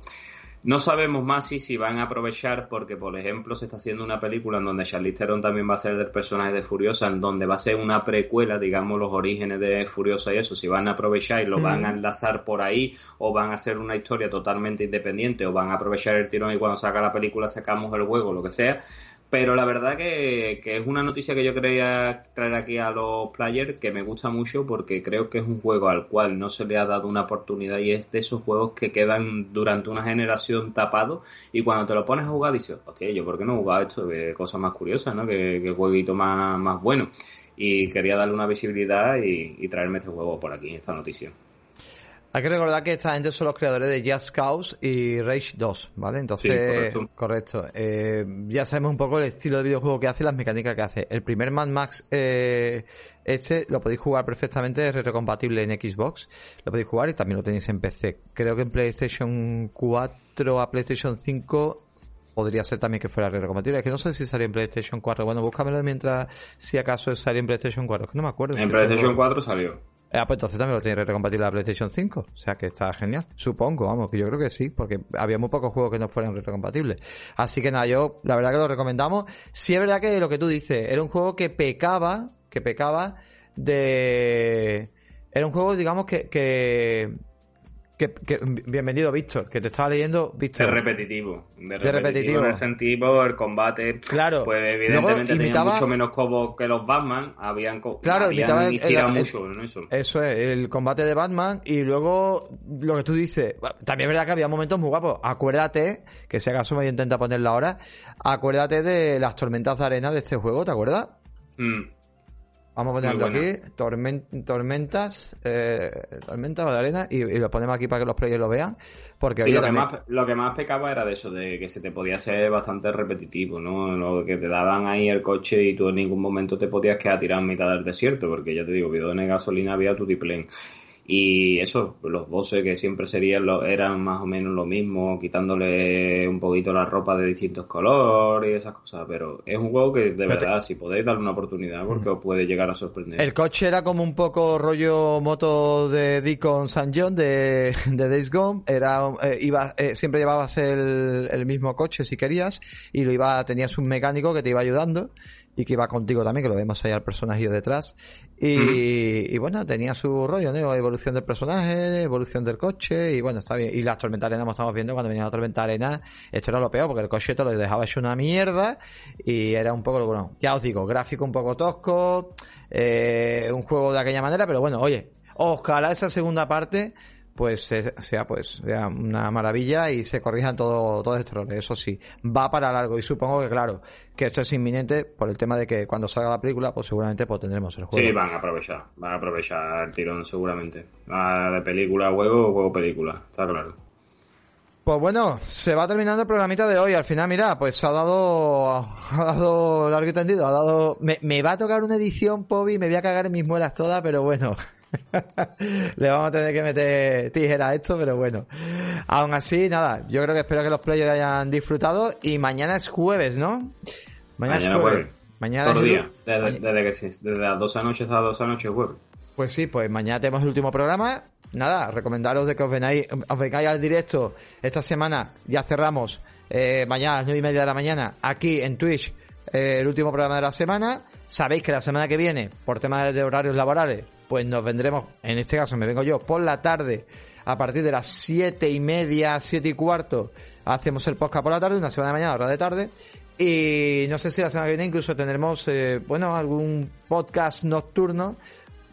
No sabemos más si, si van a aprovechar porque, por ejemplo, se está haciendo una película en donde Charlize Theron también va a ser del personaje de Furiosa, en donde va a ser una precuela, digamos, los orígenes de Furiosa y eso, si van a aprovechar y lo van a enlazar por ahí, o van a hacer una historia totalmente independiente, o van a aprovechar el tirón y cuando saca la película sacamos el juego, lo que sea, pero la verdad que, es una noticia que yo quería traer aquí a los players que me gusta mucho porque creo que es un juego al cual no se le ha dado una oportunidad y es de esos juegos que quedan durante una generación tapados y cuando te lo pones a jugar dices, hostia, yo por qué no he jugado esto, de cosas más curiosas, ¿no? Que, que jueguito más, más bueno. Y quería darle una visibilidad y, y traerme este juego por aquí, esta noticia. Hay que recordar que esta gente son los creadores de Just Cause y Rage 2, ¿vale? Entonces, correcto. Eh, ya sabemos un poco el estilo de videojuego que hace y las mecánicas que hace. El primer Mad Max, eh, este lo podéis jugar perfectamente, es retrocompatible en Xbox. Lo podéis jugar y también lo tenéis en PC. Creo que en PlayStation 4 a PlayStation 5 podría ser también que fuera retrocompatible. Es que no sé si salió en PlayStation 4. Bueno, búscamelo mientras, si acaso salió en PlayStation 4. Es que no me acuerdo. En PlayStation 4 salió. Ah, pues entonces también lo tiene retrocompatible la PlayStation 5. O sea que está genial. Supongo, vamos, que yo creo que sí, porque había muy pocos juegos que no fueran retrocompatibles. Así que nada, yo la verdad que lo recomendamos. Sí es verdad que lo que tú dices, era un juego que pecaba, que pecaba de... Era un juego, digamos, que, que bienvenido, Víctor, que te estaba leyendo, Víctor. De repetitivo. De repetitivo. En el sentido, el combate. Claro. Pues evidentemente tenía mucho menos combos que los Batman. Habían, claro, imitaba mucho eso. Eso es, el combate de Batman. Y luego, lo que tú dices, también es verdad que había momentos muy guapos. Acuérdate, que si acaso me intenta ponerla ahora, acuérdate de las tormentas de arena de este juego, ¿te acuerdas? Mm. Vamos a ponerlo aquí, tormentas, eh, tormentas de arena, y, lo ponemos aquí para que los players lo vean. Porque lo, que más, lo que más pecaba era de eso, de que se te podía ser bastante repetitivo, ¿no? Lo que te daban ahí el coche y tú en ningún momento te podías quedar tirado en mitad del desierto, porque ya te digo, bidones de gasolina había tu tiplén. Y eso, los bosses que siempre serían eran más o menos lo mismo, quitándole un poquito la ropa de distintos colores y esas cosas. Pero es un juego que de verdad, si podéis darle una oportunidad, porque os puede llegar a sorprender. El coche era como un poco rollo moto de Deacon San John de, de Days Gone. Era, eh, iba, eh, siempre llevabas el, el mismo coche si querías y lo iba, tenías un mecánico que te iba ayudando y que iba contigo también, que lo vemos ahí al personaje detrás. Y, y, bueno, tenía su rollo, ¿no? Evolución del personaje, evolución del coche, y bueno, está bien. Y las tormentas arena, como estamos viendo, cuando venía la tormenta arena, esto era lo peor, porque el coche te lo dejaba hecho una mierda, y era un poco, bueno, ya os digo, gráfico un poco tosco, eh, un juego de aquella manera, pero bueno, oye, ojalá esa segunda parte pues sea pues sea una maravilla y se corrijan todo, todos estos errores. Eso sí, va para largo y supongo que claro, que esto es inminente por el tema de que cuando salga la película, pues seguramente pues tendremos el juego. Sí, van a aprovechar, van a aprovechar el tirón seguramente. de película a juego, juego película, está claro. Pues bueno, se va terminando el programita de hoy. Al final, mira, pues ha dado, ha dado largo y tendido, ha dado, me, me va a tocar una edición, Pobi, me voy a cagar en mis muelas todas, pero bueno. Le vamos a tener que meter tijera a esto, pero bueno. Aún así, nada, yo creo que espero que los players hayan disfrutado y mañana es jueves, ¿no? Mañana, es jueves. Mañana Todo día, desde, desde, que, desde las dos anoches a las dos anoches jueves. Pues sí, pues mañana tenemos el último programa. Nada, recomendaros de que os vengáis, os vengáis al directo esta semana. Ya cerramos eh, mañana a las nueve y media de la mañana aquí en Twitch eh, el último programa de la semana. Sabéis que la semana que viene, por temas de horarios laborales, pues nos vendremos, en este caso me vengo yo, por la tarde, a partir de las siete y media, siete y cuarto, hacemos el podcast por la tarde, una semana de mañana, hora de tarde. Y no sé si la semana que viene incluso tendremos, eh, bueno, algún podcast nocturno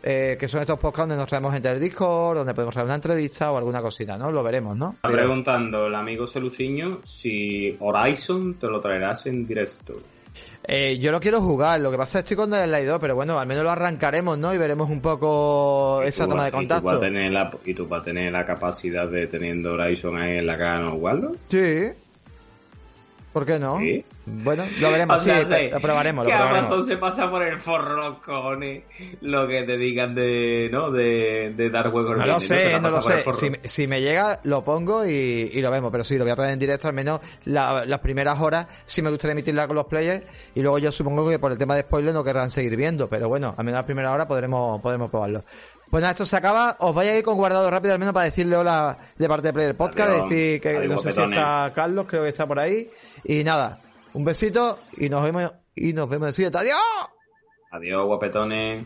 eh, que son estos podcasts donde nos traemos gente del Discord, donde podemos hacer una entrevista o alguna cosita, ¿no? Lo veremos, ¿no? Está preguntando el amigo Celuciño si Horizon te lo traerás en directo. Eh, yo lo quiero jugar, lo que pasa es que estoy con el 2, pero bueno, al menos lo arrancaremos, ¿no? Y veremos un poco esa toma de contacto. ¿Y tú, vas a tener la, ¿Y tú vas a tener la capacidad de teniendo Horizon ahí en la cara, no jugarlo? Sí. ¿Por qué no? Bueno, lo veremos, sí, lo probaremos. Que Amazon se pasa por el forro, cojones, lo que te digan de, ¿no? De, de dar juegos. No lo sé, no, lo sé. Si, si, me llega, lo pongo y, y, lo vemos, pero sí, lo voy a traer en directo, al menos las primeras horas, sí me gustaría emitirla con los players, y luego yo supongo que por el tema de spoiler no querrán seguir viendo, pero bueno, al menos las primeras horas podremos, podremos probarlo. Pues nada, esto se acaba. Os voy a ir con guardado rápido al menos para decirle hola de parte de Player Podcast, decir que no sé si está Carlos, creo que está por ahí. Y nada, un besito y nos vemos y nos vemos en el siguiente. ¡Adiós! Adiós, guapetones.